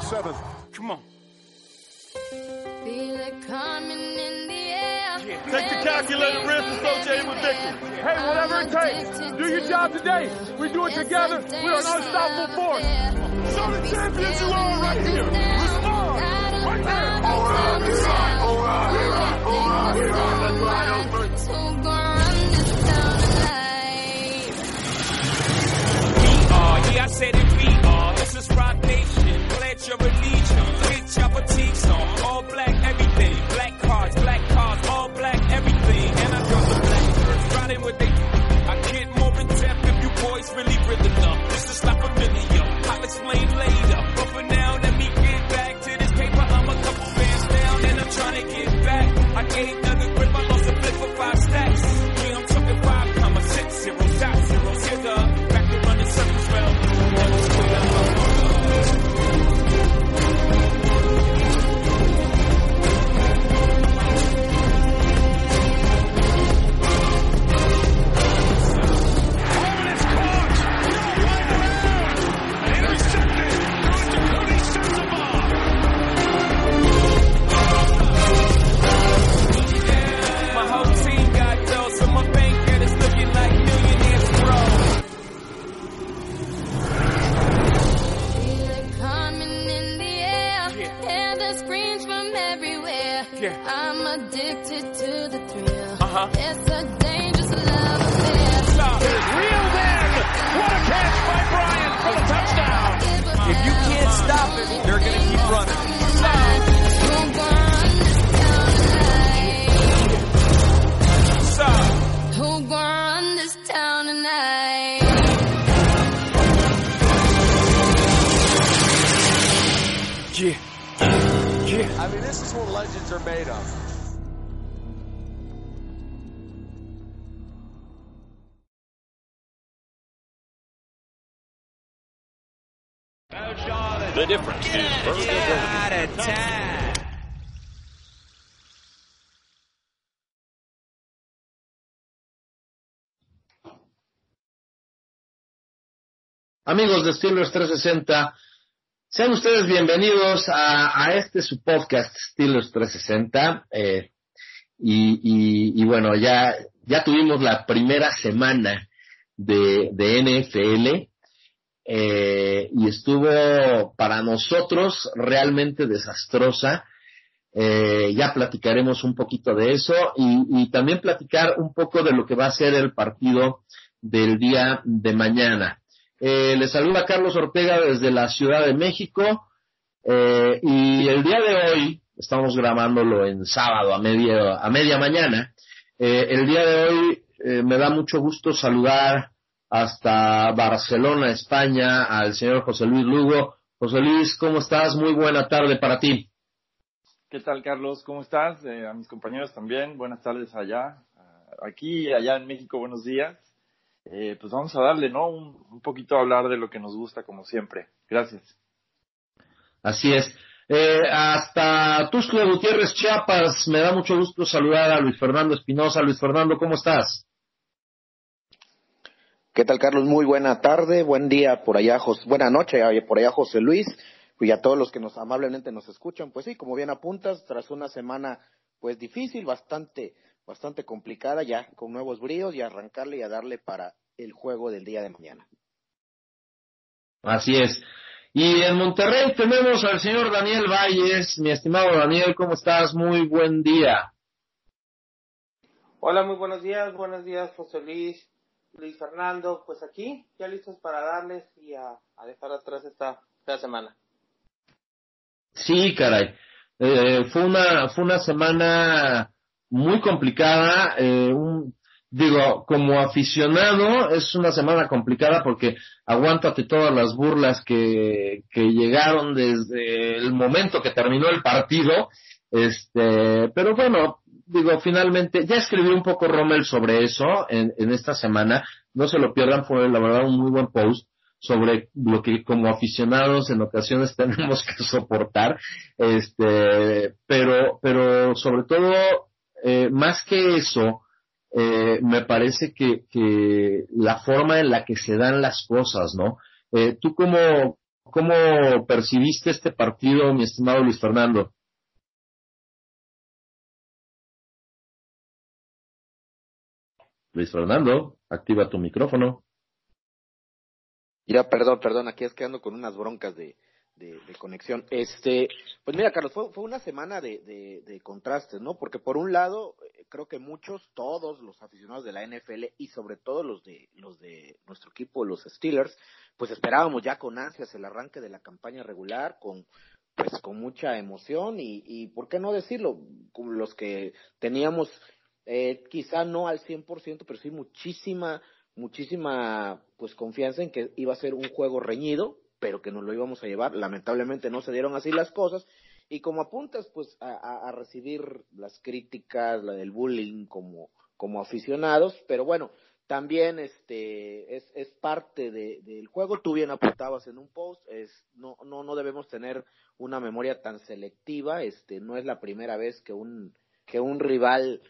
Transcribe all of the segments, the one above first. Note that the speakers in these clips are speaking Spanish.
To seventh. Come on. Feel it coming in the air. Take the calculated risk associated with victory. Hey, whatever it takes, do your job today. We do it together. We are an unstoppable force. Show the champions you are right here. Respond. Right there. All right, we ride, all right, we ride, all right, we ride. Let's ride, let's ride. Who gonna run this down tonight? We are, yeah, I said it, we are. This is Rock Nation. Your allegiance. Get your fatigues on. All black, everything. Black cards, black cars, all black, everything. And I drop the black shirts. Riding with they. I get more in depth if you boys really rhythm enough. This is not familiar. I'll explain later. But for now, let me get back to this paper. I'm a couple bands down and I'm trying to get back. I gave addicted to the thrill. Uh-huh. It's a dangerous love affair. Stop. Reeled in. What a catch by Bryant for the touchdown. If you can't stop it, they're gonna keep running. Who gonna run this town tonight? Stop. Who gonna run this town tonight? Yeah. Yeah. I mean, this is what legends are made of. The difference is versatility. Amigos de Steelers 360, sean ustedes bienvenidos a, a este su podcast Steelers 360. eh, y, y- y bueno, ya, ya tuvimos la primera semana de, de NFL eh, y estuvo para nosotros realmente desastrosa. Eh, ya platicaremos un poquito de eso y, también platicar un poco de lo que va a ser el partido del día de mañana. Eh, les saluda Carlos Ortega desde la Ciudad de México eh, y el día de hoy, estamos grabándolo en sábado a media, a media mañana, el día de hoy me da mucho gusto saludar hasta Barcelona, España, al señor José Luis Lugo. José Luis, ¿cómo estás? Muy buena tarde para ti. ¿Qué tal, Carlos? ¿Cómo estás? Eh, a mis compañeros también, buenas tardes allá. Ah, Aquí, allá en México, buenos días. Eh, pues vamos a darle, ¿no? Un, un poquito a hablar de lo que nos gusta, como siempre. Gracias. Así es. Eh, hasta Tuxtla Gutiérrez, Chiapas, me da mucho gusto saludar a Luis Fernando Espinosa. Luis Fernando, ¿cómo estás? ¿Qué tal, Carlos? Muy buena tarde, buen día por allá, Jos- buena noche eh, por allá, José Luis, y a todos los que nos amablemente nos escuchan. Pues sí, como bien apuntas, tras una semana pues difícil, bastante, bastante complicada, ya con nuevos bríos y arrancarle y a darle para el juego del día de mañana. Así es. Y en Monterrey tenemos al señor Daniel Valles. Mi estimado Daniel, ¿cómo estás? Muy buen día. Hola, muy buenos días, buenos días José Luis, Luis Fernando, pues aquí, ya listos para darles y a, dejar atrás esta, semana. Sí, caray. Eh, fue una fue una semana muy complicada. eh, digo, como aficionado es una semana complicada porque aguántate todas las burlas que, que llegaron desde el momento que terminó el partido, este, pero bueno, digo, finalmente, ya escribí un poco Rommel sobre eso en, en esta semana, no se lo pierdan, fue la verdad un muy buen post sobre lo que como aficionados en ocasiones tenemos que soportar, este, pero, pero sobre todo, eh, más que eso, eh, me parece que, que la forma en la que se dan las cosas, ¿no? Eh, ¿Tú cómo, cómo percibiste este partido, mi estimado Luis Fernando? Luis Fernando, activa tu micrófono. Ya, perdón, perdón, aquí es que ando con unas broncas de, de, de conexión. Este, pues mira, Carlos, fue, fue una semana de, de, de contrastes, ¿no? Porque por un lado, eh, creo que muchos, todos los aficionados de la NFL y sobre todo los de, los de nuestro equipo, los Steelers, pues esperábamos ya con ansias el arranque de la campaña regular, con, pues con mucha emoción y, y ¿por qué no decirlo? Los que teníamos, eh, quizá no al 100%, pero sí muchísima muchísima pues confianza en que iba a ser un juego reñido, pero que nos lo íbamos a llevar. Lamentablemente no se dieron así las cosas. Y como apuntas pues a, a, recibir las críticas, la del bullying como, como aficionados, pero bueno, también este es, es parte de, del juego. Tú bien apuntabas en un post, es, no, no, no debemos tener una memoria tan selectiva, este, no es la primera vez que un, que un rival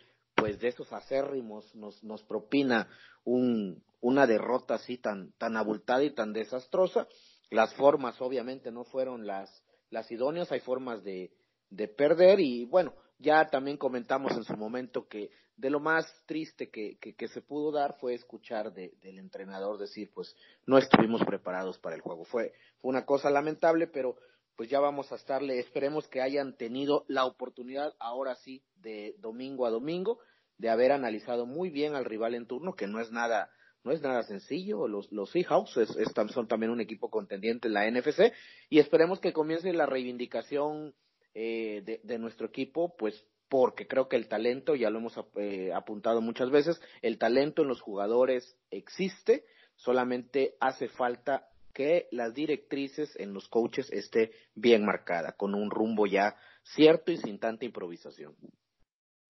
pues de esos acérrimos nos, nos propina un, una derrota así tan, tan abultada y tan desastrosa. Las formas obviamente no fueron las, las idóneas, hay formas de, de perder y bueno, ya también comentamos en su momento que de lo más triste que, que, se pudo dar fue escuchar de, del entrenador decir pues no estuvimos preparados para el juego. Fue, fue una cosa lamentable, pero pues ya vamos a estarle, esperemos que hayan tenido la oportunidad ahora sí de domingo a domingo de haber analizado muy bien al rival en turno, que no es nada, no es nada sencillo. Los, los Seahawks es, es, son también un equipo contendiente en la NFC y esperemos que comience la reivindicación eh, de, de, nuestro equipo, pues porque creo que el talento, ya lo hemos eh, apuntado muchas veces, el talento en los jugadores existe, solamente hace falta que las directrices en los coaches esté bien marcada, con un rumbo ya cierto y sin tanta improvisación.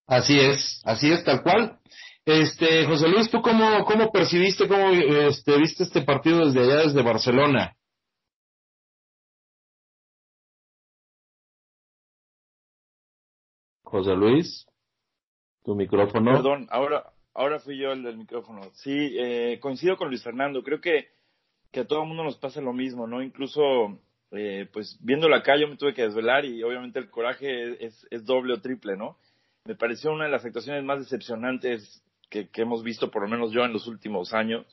Así es, así es, tal cual. Este, José Luis, ¿tú cómo, cómo percibiste, cómo este, viste este partido desde allá, desde Barcelona? José Luis, tu micrófono. Perdón, ahora, ahora fui yo el del micrófono. Sí, eh, coincido con Luis Fernando. Creo que, que a todo el mundo nos pasa lo mismo, ¿no? Incluso, eh, pues viéndolo acá yo me tuve que desvelar y obviamente el coraje es, es doble o triple, ¿no? Me pareció una de las actuaciones más decepcionantes que, que hemos visto, por lo menos yo, en los últimos años.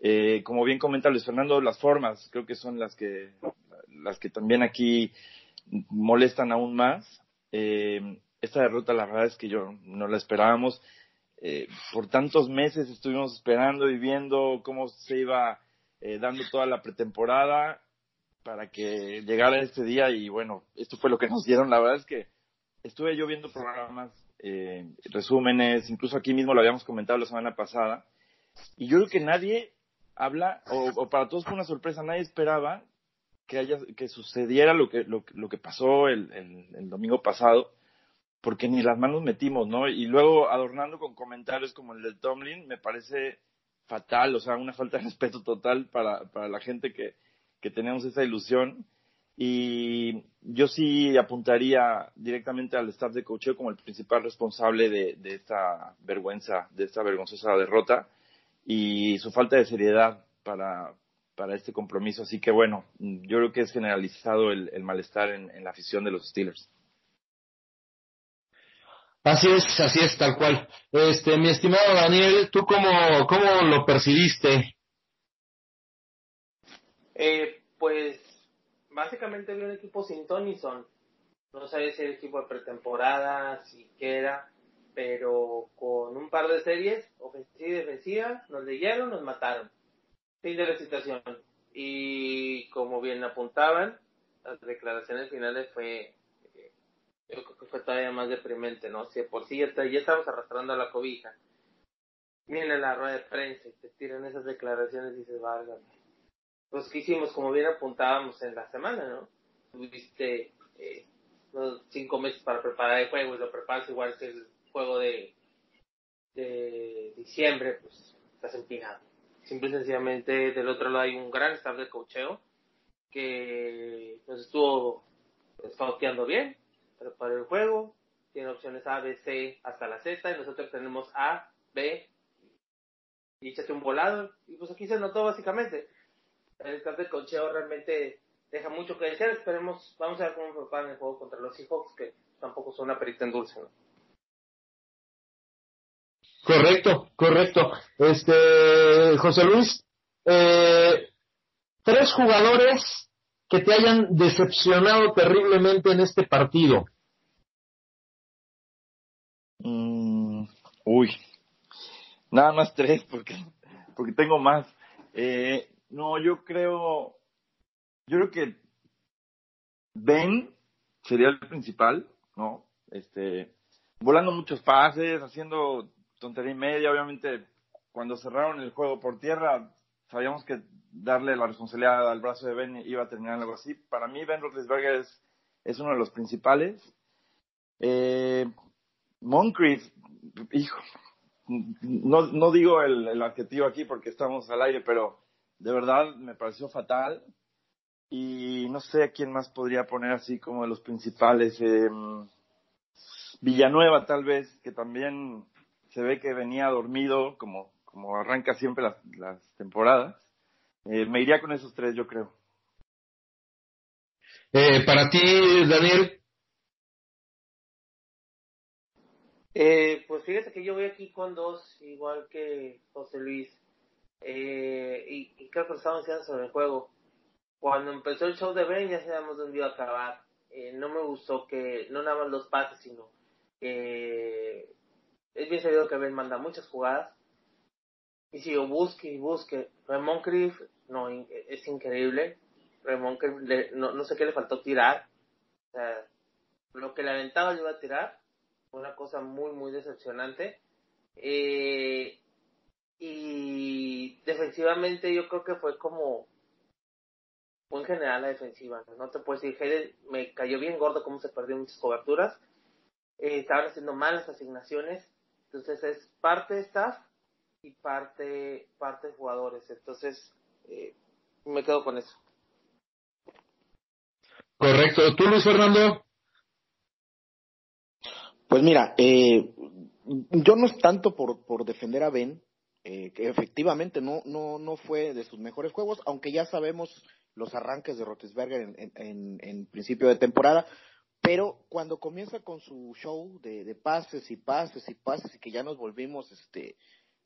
Eh, como bien comenta Luis Fernando, las formas creo que son las que, las que también aquí molestan aún más. Eh, esta derrota, la verdad es que yo no la esperábamos. Eh, por tantos meses estuvimos esperando y viendo cómo se iba eh, dando toda la pretemporada para que llegara este día y bueno, esto fue lo que nos dieron. La verdad es que estuve yo viendo programas, eh, resúmenes, incluso aquí mismo lo habíamos comentado la semana pasada, y yo creo que nadie habla, o, para todos fue una sorpresa, nadie esperaba que haya, que sucediera lo que, lo, lo que pasó el, el, el, domingo pasado, porque ni las manos metimos, ¿no? Y luego adornando con comentarios como el de Tomlin, me parece fatal, o sea, una falta de respeto total para, para la gente que, que tenemos esa ilusión. Y yo sí apuntaría directamente al staff de coacheo como el principal responsable de, de, esta vergüenza, de esta vergonzosa derrota y su falta de seriedad para, para este compromiso. Así que bueno, yo creo que es generalizado el, el malestar en, en, la afición de los Steelers. Así es, así es, tal cual. Este, mi estimado Daniel, ¿tú cómo, cómo lo percibiste? Eh, pues básicamente había un equipo sin Tony Son. No sabía si era equipo de pretemporada, si pero con un par de series, ofensiva y defensiva, nos leyeron, nos mataron. Fin de la situación. Y como bien apuntaban, las declaraciones finales fue, yo creo que fue todavía más deprimente, ¿no? Si por sí ya, está, ya estamos arrastrando a la cobija. viene la rueda de prensa y te tiran esas declaraciones y dices, válgame. Pues que hicimos, como bien apuntábamos en la semana, ¿no? Tuviste eh, cinco meses para preparar el juego y lo preparas igual que el juego de, diciembre, pues estás empinado. Simple y sencillamente del otro lado hay un gran staff de cocheo que nos estuvo scouteando bien, preparó el juego, tiene opciones A, B, C hasta la Z y nosotros tenemos A, B y échate un volado y pues aquí se notó básicamente. El staff de cocheo realmente deja mucho que desear, esperemos, vamos a ver cómo preparan el juego contra los Seahawks que tampoco son una perita en dulce, ¿no? Correcto, correcto. Este, José Luis, eh, tres jugadores que te hayan decepcionado terriblemente en este partido. Mm, uy, nada más tres porque porque tengo más. Eh, no, yo creo, yo creo que Ben sería el principal, ¿no? Este, volando muchos pases, haciendo tontería y media, obviamente cuando cerraron el juego por tierra, sabíamos que darle la responsabilidad al brazo de Ben iba a terminar algo así. Para mí Ben Roethlisberger es, es uno de los principales. Eh, Moncrief, hijo, no, no digo el, el adjetivo aquí porque estamos al aire, pero de verdad me pareció fatal. Y no sé a quién más podría poner así como de los principales. Eh, Villanueva tal vez, que también se ve que venía dormido, como, como arranca siempre las, las temporadas. Eh, me iría con esos tres, yo creo. Eh, para ti, Daniel. Eh, pues fíjate que yo voy aquí con dos, igual que José Luis. Eh, y, creo que estamos diciendo sobre el juego. Cuando empezó el show de Ben ya sabíamos dónde iba a acabar. Eh, no me gustó que, no nada más los pases, sino que es bien sabido que Ben manda muchas jugadas. Y si yo busque y busque, Ramón Criff, no, es increíble. Ramón Criff, no, no sé qué le faltó tirar. O sea, lo que le aventaba le iba a tirar. Una cosa muy, muy decepcionante. Eh, y defensivamente yo creo que fue como fue en general la defensiva. No, te puedo decir, Hayden me cayó bien gordo cómo se perdió muchas coberturas. Eh, estaban haciendo malas asignaciones. Entonces es parte de staff y parte, parte de jugadores. Entonces eh, me quedo con eso. Correcto. ¿Tú, Luis Fernando? Pues mira, eh, yo no es tanto por, por defender a Ben, eh, que efectivamente no, no, no fue de sus mejores juegos, aunque ya sabemos los arranques de Rotisberger en, en, en, principio de temporada, pero cuando comienza con su show de, de, pases y pases y pases y que ya nos volvimos este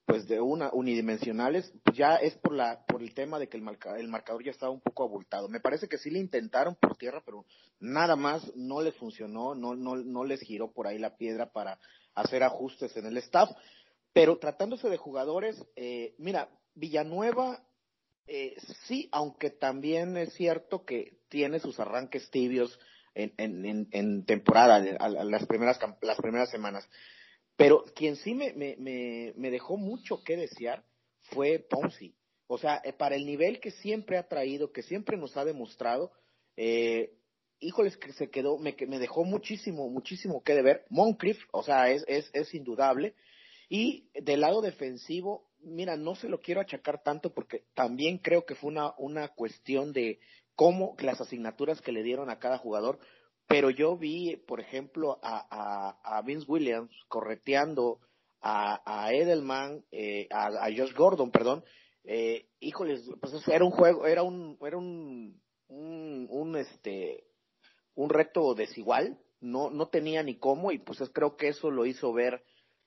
pues de una unidimensionales, pues ya es por la por el tema de que el, marca, el marcador ya estaba un poco abultado. Me parece que sí le intentaron por tierra, pero nada más no les funcionó, no no no les giró por ahí la piedra para hacer ajustes en el staff. Pero tratándose de jugadores, eh, mira, Villanueva eh, sí, aunque también es cierto que tiene sus arranques tibios en, en, en, temporada, a, las primeras las primeras semanas. Pero quien sí me, me, me, dejó mucho que desear fue Ponzi. O sea, eh, para el nivel que siempre ha traído, que siempre nos ha demostrado, eh, híjoles que se quedó, me, me dejó muchísimo, muchísimo que deber. Moncrief, o sea, es, es indudable. Y del lado defensivo, mira, no se lo quiero achacar tanto porque también creo que fue una, una cuestión de cómo las asignaturas que le dieron a cada jugador, pero yo vi, por ejemplo, a, a, a Vince Williams correteando a, Edelman, eh, a, Josh Gordon, perdón, eh, híjoles, pues era un juego, era un, era un, un, un este, un reto desigual, no, no tenía ni cómo, y pues creo que eso lo hizo ver,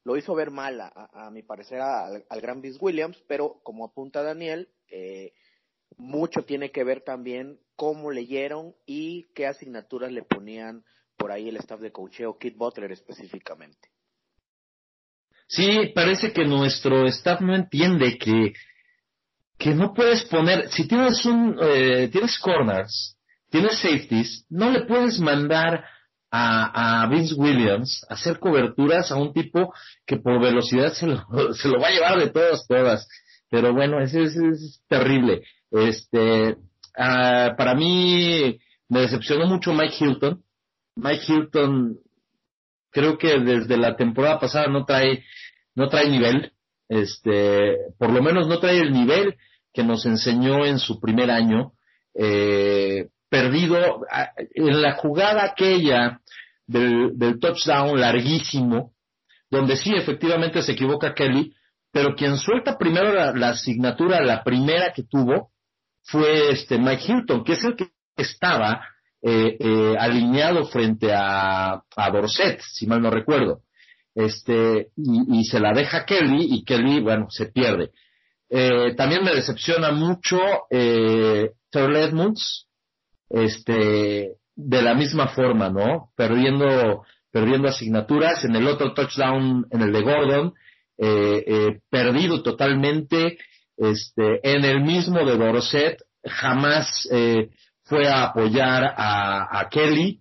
lo hizo ver mal a, mi parecer al, al gran Vince Williams, pero como apunta Daniel, eh, mucho tiene que ver también cómo leyeron y qué asignaturas le ponían por ahí el staff de coacheo, Kit Butler específicamente. Sí, parece que nuestro staff no entiende que, que no puedes poner, si tienes un, eh, tienes corners, tienes safeties, no le puedes mandar a, a Vince Williams hacer coberturas a un tipo que por velocidad se lo, se lo va a llevar de todas, todas. Pero bueno, es, es, es terrible. Este, ah, para mí me decepcionó mucho Mike Hilton. Mike Hilton creo que desde la temporada pasada no trae, no trae nivel. Este, por lo menos no trae el nivel que nos enseñó en su primer año. Eh, perdido en la jugada aquella del, del touchdown larguísimo, donde sí efectivamente se equivoca Kelly, pero quien suelta primero la, asignatura, la primera que tuvo, fue este Mike Hilton, que es el que estaba eh, eh, alineado frente a, Dorset, si mal no recuerdo. Este, y, y, se la deja Kelly, y Kelly, bueno, se pierde. Eh, también me decepciona mucho eh, Terrell Edmonds, este, de la misma forma, ¿no? Perdiendo, perdiendo asignaturas en el otro touchdown, en el de Gordon, eh, eh, perdido totalmente, este, en el mismo de Dorset, jamás eh, fue a apoyar a, Kelly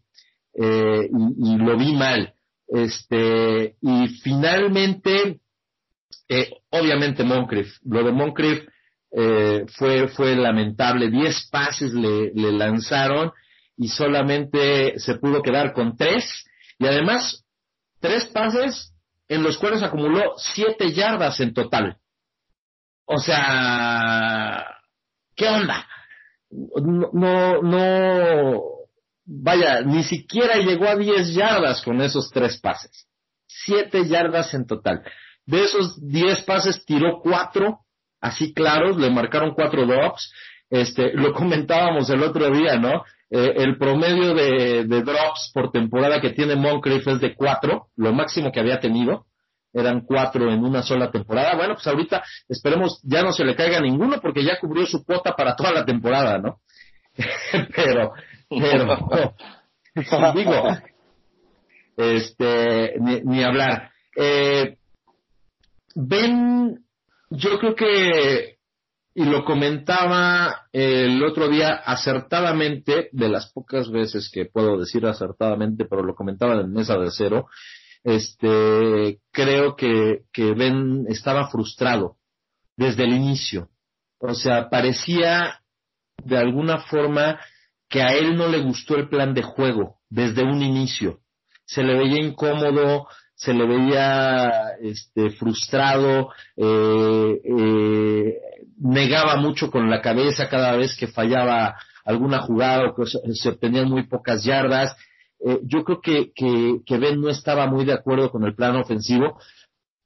eh, y, y, lo vi mal. Este, y finalmente, eh, obviamente Moncrief, lo de Moncrief eh, fue, fue lamentable, diez pases le, lanzaron y solamente se pudo quedar con tres y además tres pases en los cuales acumuló siete yardas en total. O sea, ¿qué onda? No, no, no, vaya, ni siquiera llegó a diez yardas con esos tres pases. Siete yardas en total. De esos diez pases tiró cuatro, así claros, le marcaron cuatro drops. Este, lo comentábamos el otro día, ¿no? Eh, el promedio de, de, drops por temporada que tiene Moncrief es de cuatro, lo máximo que había tenido. Eran cuatro en una sola temporada. Bueno, pues ahorita esperemos ya no se le caiga ninguno porque ya cubrió su cuota para toda la temporada, ¿no? pero, pero, digo, este, ni, ni hablar. Eh, ven, yo creo que y lo comentaba el otro día acertadamente, de las pocas veces que puedo decir acertadamente, pero lo comentaba en mesa de cero, este, creo que, que Ben estaba frustrado desde el inicio. O sea, parecía de alguna forma que a él no le gustó el plan de juego desde un inicio. Se le veía incómodo, se le veía este, frustrado, eh, eh, negaba mucho con la cabeza cada vez que fallaba alguna jugada o que se obtenían muy pocas yardas. Eh, yo creo que, que, Ben no estaba muy de acuerdo con el plan ofensivo,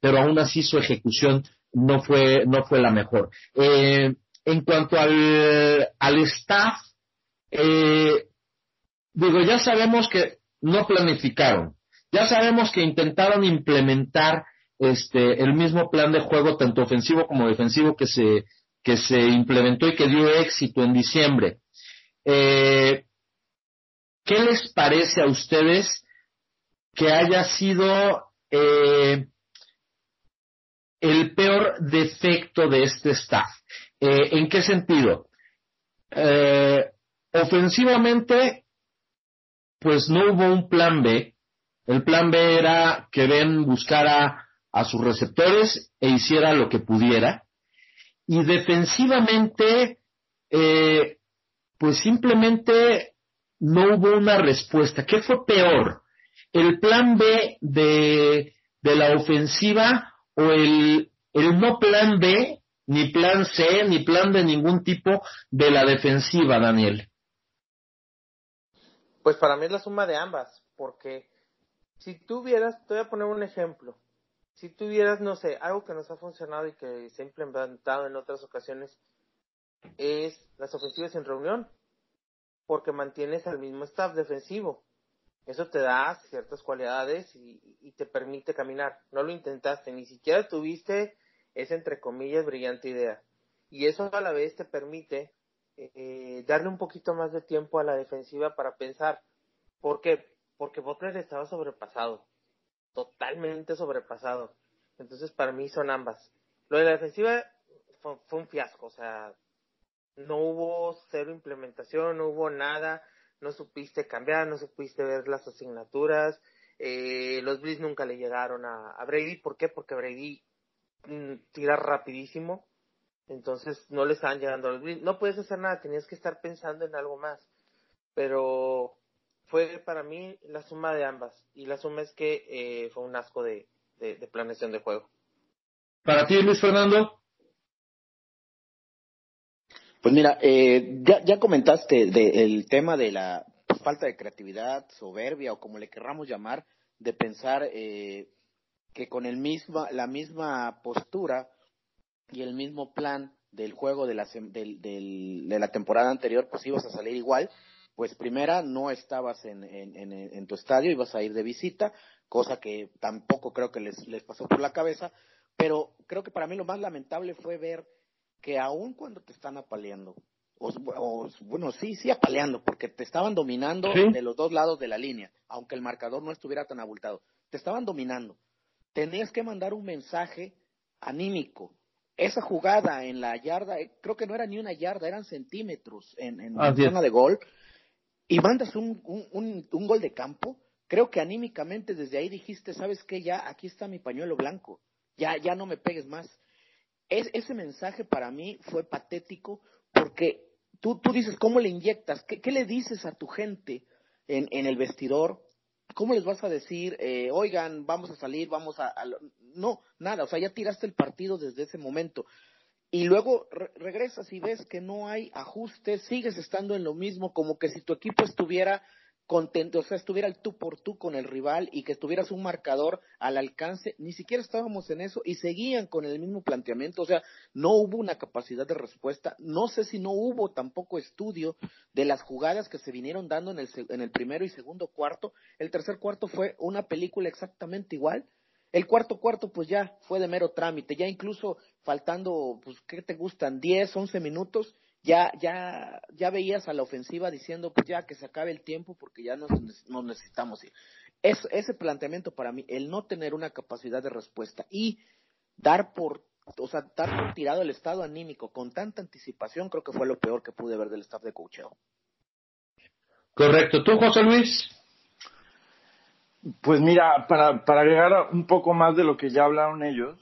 pero aún así su ejecución no fue, no fue la mejor. Eh, en cuanto al, al staff, eh, digo, ya sabemos que no planificaron. Ya sabemos que intentaron implementar este, el mismo plan de juego, tanto ofensivo como defensivo, que se, que se implementó y que dio éxito en diciembre. Eh, ¿Qué les parece a ustedes que haya sido eh, el peor defecto de este staff? Eh, ¿En qué sentido? Eh, ofensivamente, pues no hubo un plan B. El plan B era que Ben buscara a sus receptores e hiciera lo que pudiera. Y defensivamente, eh, pues simplemente no hubo una respuesta. ¿Qué fue peor? ¿El plan B de, de la ofensiva o el, el no plan B, ni plan C, ni plan de ningún tipo de la defensiva, Daniel? Pues para mí es la suma de ambas, porque si tú vieras, te voy a poner un ejemplo. Si tuvieras, no sé, algo que nos ha funcionado y que se ha implementado en otras ocasiones, es las ofensivas en reunión, porque mantienes al mismo staff defensivo. Eso te da ciertas cualidades y, y te permite caminar. No lo intentaste, ni siquiera tuviste esa, entre comillas, brillante idea. Y eso a la vez te permite eh, darle un poquito más de tiempo a la defensiva para pensar. ¿Por qué? Porque Butler estaba sobrepasado, totalmente sobrepasado. Entonces para mí son ambas. Lo de la defensiva fue, un fiasco, o sea, no hubo cero implementación, no hubo nada. no supiste cambiar, no supiste ver las asignaturas. Eh, los Bills nunca le llegaron a, Brady. ¿Por qué? Porque Brady mm, tira rapidísimo. Entonces no le estaban llegando a los Bills. No puedes hacer nada, tenías que estar pensando en algo más. Pero fue para mí la suma de ambas. Y la suma es que eh, fue un asco de, de, de planeación de juego. Para ti, Luis Fernando. Pues mira, eh, ya, ya comentaste de, el tema de la falta de creatividad, soberbia o como le querramos llamar, de pensar eh, que con el misma, la misma postura y el mismo plan del juego de la, del, del, de la temporada anterior, pues ibas a salir igual. Pues primera, no estabas en, en, en, en tu estadio, ibas a ir de visita, cosa que tampoco creo que les, les pasó por la cabeza, pero creo que para mí lo más lamentable fue ver que aun cuando te están apaleando, o, o, bueno, sí, sí apaleando, porque te estaban dominando Sí. de los dos lados de la línea, aunque el marcador no estuviera tan abultado, te estaban dominando. Tenías que mandar un mensaje anímico. Esa jugada en la yarda, eh, creo que no era ni una yarda, eran centímetros en, en la zona de gol, y mandas un, un, un, gol de campo, creo que anímicamente desde ahí dijiste, ¿sabes qué? Ya aquí está mi pañuelo blanco, ya, ya no me pegues más. Es, ese mensaje para mí fue patético porque tú, tú dices, ¿cómo le inyectas? ¿Qué, qué le dices a tu gente en, en el vestidor? ¿Cómo les vas a decir, eh, oigan, vamos a salir, vamos a, a lo-?" No, nada, o sea, ya tiraste el partido desde ese momento. Y luego re- regresas y ves que no hay ajustes, sigues estando en lo mismo, como que si tu equipo estuviera contento, o sea, estuviera el tú por tú con el rival y que tuvieras un marcador al alcance, ni siquiera estábamos en eso y seguían con el mismo planteamiento, o sea, no hubo una capacidad de respuesta, no sé si no hubo tampoco estudio de las jugadas que se vinieron dando en el, en el primero y segundo cuarto, el tercer cuarto fue una película exactamente igual, el cuarto cuarto pues ya fue de mero trámite, ya incluso faltando, pues, ¿qué te gustan? 10, 11 minutos, ya, ya, ya veías a la ofensiva diciendo, pues ya que se acabe el tiempo porque ya nos, nos necesitamos ir. Es, ese planteamiento para mí, el no tener una capacidad de respuesta y dar por, o sea, dar por tirado el estado anímico con tanta anticipación, creo que fue lo peor que pude ver del staff de coacheo. Correcto. ¿Tú, José Luis? Pues mira, para, para agregar un poco más de lo que ya hablaron ellos,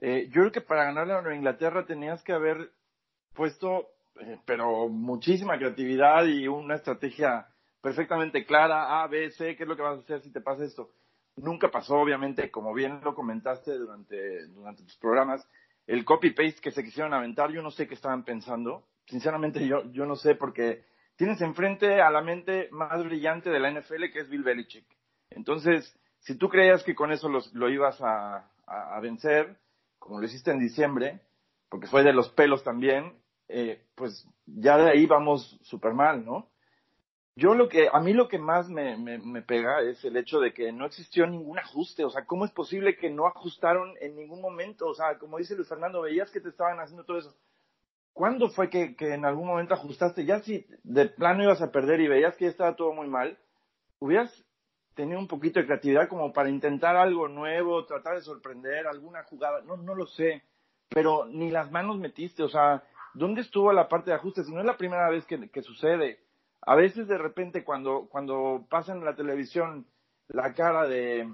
eh, yo creo que para ganarle a Inglaterra tenías que haber puesto, eh, pero muchísima creatividad y una estrategia perfectamente clara, A, B, C, qué es lo que vas a hacer si te pasa esto. Nunca pasó, obviamente, como bien lo comentaste durante, durante tus programas, el copy-paste que se quisieron aventar, yo no sé qué estaban pensando. Sinceramente, yo, yo no sé, porque tienes enfrente a la mente más brillante de la NFL, que es Bill Belichick. Entonces, si tú creías que con eso lo ibas a, vencer, como lo hiciste en diciembre, porque fue de los pelos también, eh, pues ya de ahí vamos súper mal, ¿no? Yo lo que, a mí lo que más me pega es el hecho de que no existió ningún ajuste, o sea, ¿cómo es posible que no ajustaron en ningún momento? O sea, como dice Luis Fernando, veías que te estaban haciendo todo eso. ¿Cuándo fue que, que en algún momento ajustaste? Ya si de plano ibas a perder y veías que ya estaba todo muy mal, hubieras tenido un poquito de creatividad como para intentar algo nuevo, tratar de sorprender alguna jugada, no, no lo sé, pero ni las manos metiste, o sea, ¿dónde estuvo la parte de ajuste? Si no es la primera vez que, que sucede. A veces de repente cuando, cuando pasa en la televisión la cara de,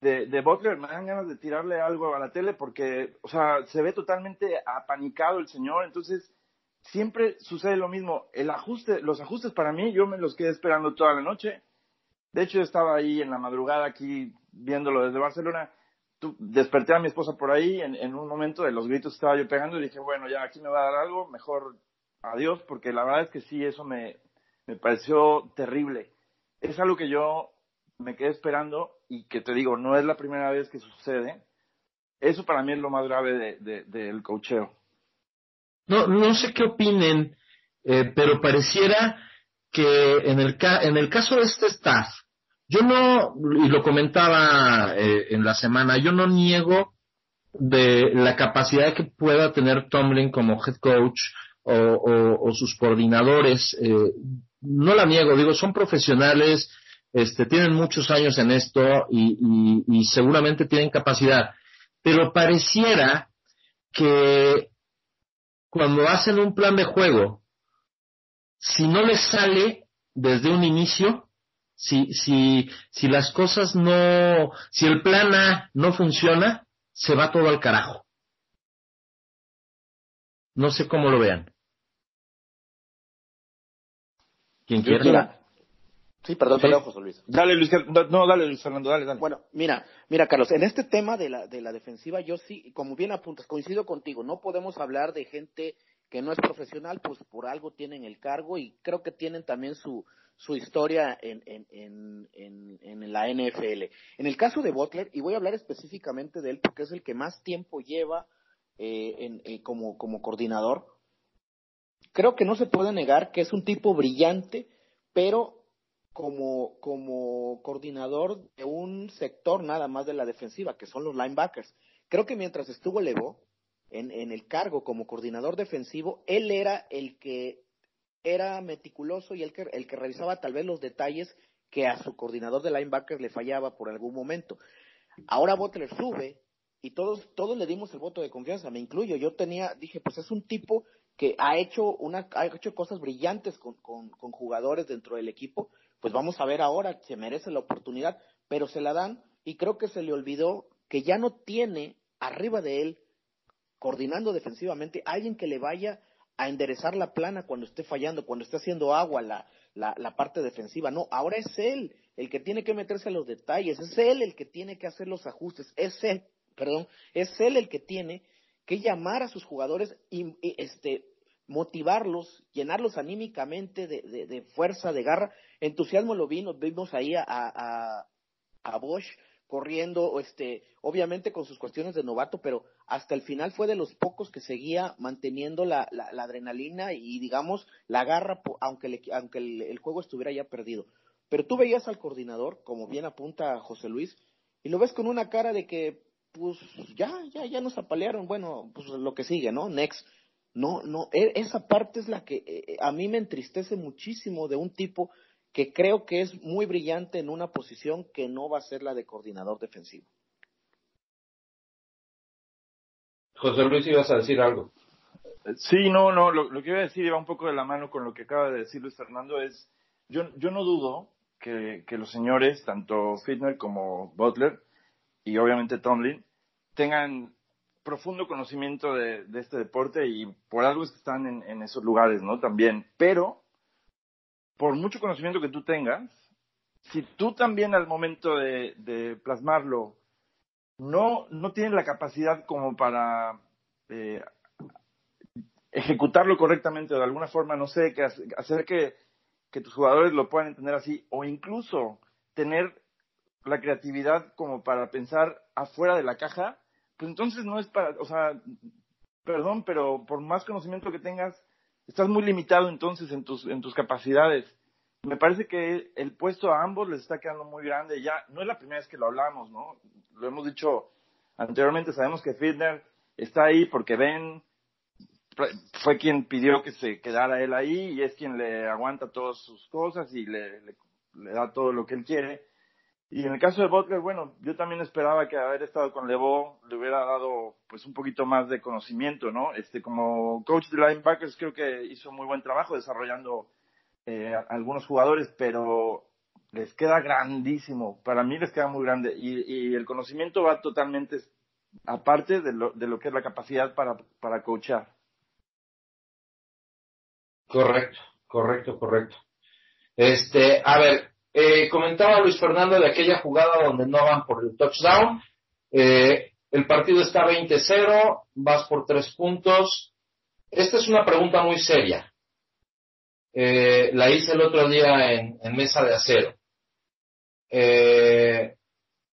de, de Butler, me dan ganas de tirarle algo a la tele porque, o sea, se ve totalmente apanicado el señor, entonces siempre sucede lo mismo. El ajuste, los ajustes para mí, yo me los quedé esperando toda la noche. De hecho, yo estaba ahí en la madrugada aquí viéndolo desde Barcelona. Tu- desperté a mi esposa por ahí en, un momento de los gritos que estaba yo pegando y dije, bueno, ya aquí me va a dar algo, mejor adiós, porque la verdad es que sí, eso me, me pareció terrible. Es algo que yo me quedé esperando y que te digo, no es la primera vez que sucede. Eso para mí es lo más grave de, de- del cocheo. No, no sé qué opinen, eh, pero pareciera que en el, ca- en el caso de este staff, yo no, y lo comentaba eh, en la semana, yo no niego de la capacidad que pueda tener Tomlin como head coach o, sus coordinadores. eh, no la niego, digo, son profesionales, este, tienen muchos años en esto y, y- y seguramente tienen capacidad, pero pareciera que cuando hacen un plan de juego, si no les sale, desde un inicio, si, si, si las cosas no, si el plan A no funciona, se va todo al carajo. No sé cómo lo vean. ¿Quién quiere? Mira. Sí, perdón, Sí. perdón, José Luis. Dale, Luis, no, dale, Luis Fernando, dale, dale. Bueno, mira, mira, Carlos, en este tema de la, de la defensiva, yo sí, como bien apuntas, coincido contigo, no podemos hablar de gente que no es profesional, pues por algo tienen el cargo y creo que tienen también su, su historia en, en, en, en, la NFL. En el caso de Butler, y voy a hablar específicamente de él porque es el que más tiempo lleva eh, en, eh, como, como coordinador, creo que no se puede negar que es un tipo brillante, pero como, como coordinador de un sector nada más de la defensiva, que son los linebackers. Creo que mientras estuvo Levo en, el cargo como coordinador defensivo, él era el que era meticuloso y el que, el que revisaba tal vez los detalles que a su coordinador de linebackers le fallaba por algún momento. Ahora Butler sube y todos, todos le dimos el voto de confianza, me incluyo. Yo tenía, dije, pues es un tipo que ha hecho una, ha hecho cosas brillantes con, con, con jugadores dentro del equipo, pues vamos a ver ahora, se merece la oportunidad, pero se la dan y creo que se le olvidó que ya no tiene arriba de él, coordinando defensivamente, alguien que le vaya a enderezar la plana cuando esté fallando, cuando esté haciendo agua la, la, la parte defensiva. No, ahora es él el que tiene que meterse a los detalles, es él el que tiene que hacer los ajustes, es él, perdón, es él el que tiene que llamar a sus jugadores y, este motivarlos, llenarlos anímicamente de, de, de, fuerza, de garra, entusiasmo lo vimos, vimos ahí a, a, a Bosch corriendo, este, obviamente con sus cuestiones de novato, pero hasta el final fue de los pocos que seguía manteniendo la, la, la adrenalina y digamos la garra, aunque, le, aunque el, juego estuviera ya perdido. Pero tú veías al coordinador, como bien apunta José Luis, y lo ves con una cara de que, pues ya, ya, ya nos apalearon, bueno, pues lo que sigue, ¿no? Next. No, no, esa parte es la que eh, a mí me entristece muchísimo de un tipo que creo que es muy brillante en una posición que no va a ser la de coordinador defensivo. José Luis, ibas a decir algo. Sí, no, no, lo, lo, que iba a decir iba un poco de la mano con lo que acaba de decir Luis Fernando, es, yo, yo no dudo que, que los señores, tanto Fitner como Butler, y obviamente Tomlin, tengan profundo conocimiento de, de, este deporte y por algo es que están en, en, esos lugares, ¿no? También. Pero, por mucho conocimiento que tú tengas, si tú también al momento de, plasmarlo no, no tienes la capacidad como para eh, ejecutarlo correctamente o de alguna forma, no sé, que hacer que, que tus jugadores lo puedan entender así o incluso tener la creatividad como para pensar afuera de la caja, pues entonces no es para, o sea, perdón, pero por más conocimiento que tengas, estás muy limitado entonces en tus, en tus capacidades. Me parece que el puesto a ambos les está quedando muy grande. Ya no es la primera vez que lo hablamos, ¿no? Lo hemos dicho anteriormente. Sabemos que Fitner está ahí porque Ben fue quien pidió que se quedara él ahí y es quien le aguanta todas sus cosas y le, le, le da todo lo que él quiere. Y en el caso de Butler, bueno, yo también esperaba que haber estado con Levo le hubiera dado pues un poquito más de conocimiento, ¿no? Este, como coach de linebackers creo que hizo muy buen trabajo desarrollando eh, algunos jugadores, pero les queda grandísimo. Para mí les queda muy grande y, y el conocimiento va totalmente aparte de lo, de lo que es la capacidad para, para coachar. Correcto, correcto, correcto. Este, a ver, eh, comentaba Luis Fernando de aquella jugada donde no van por el touchdown. Eh, el partido está 20-0, vas por tres puntos. Esta es una pregunta muy seria. Eh, la hice el otro día en, mesa de acero.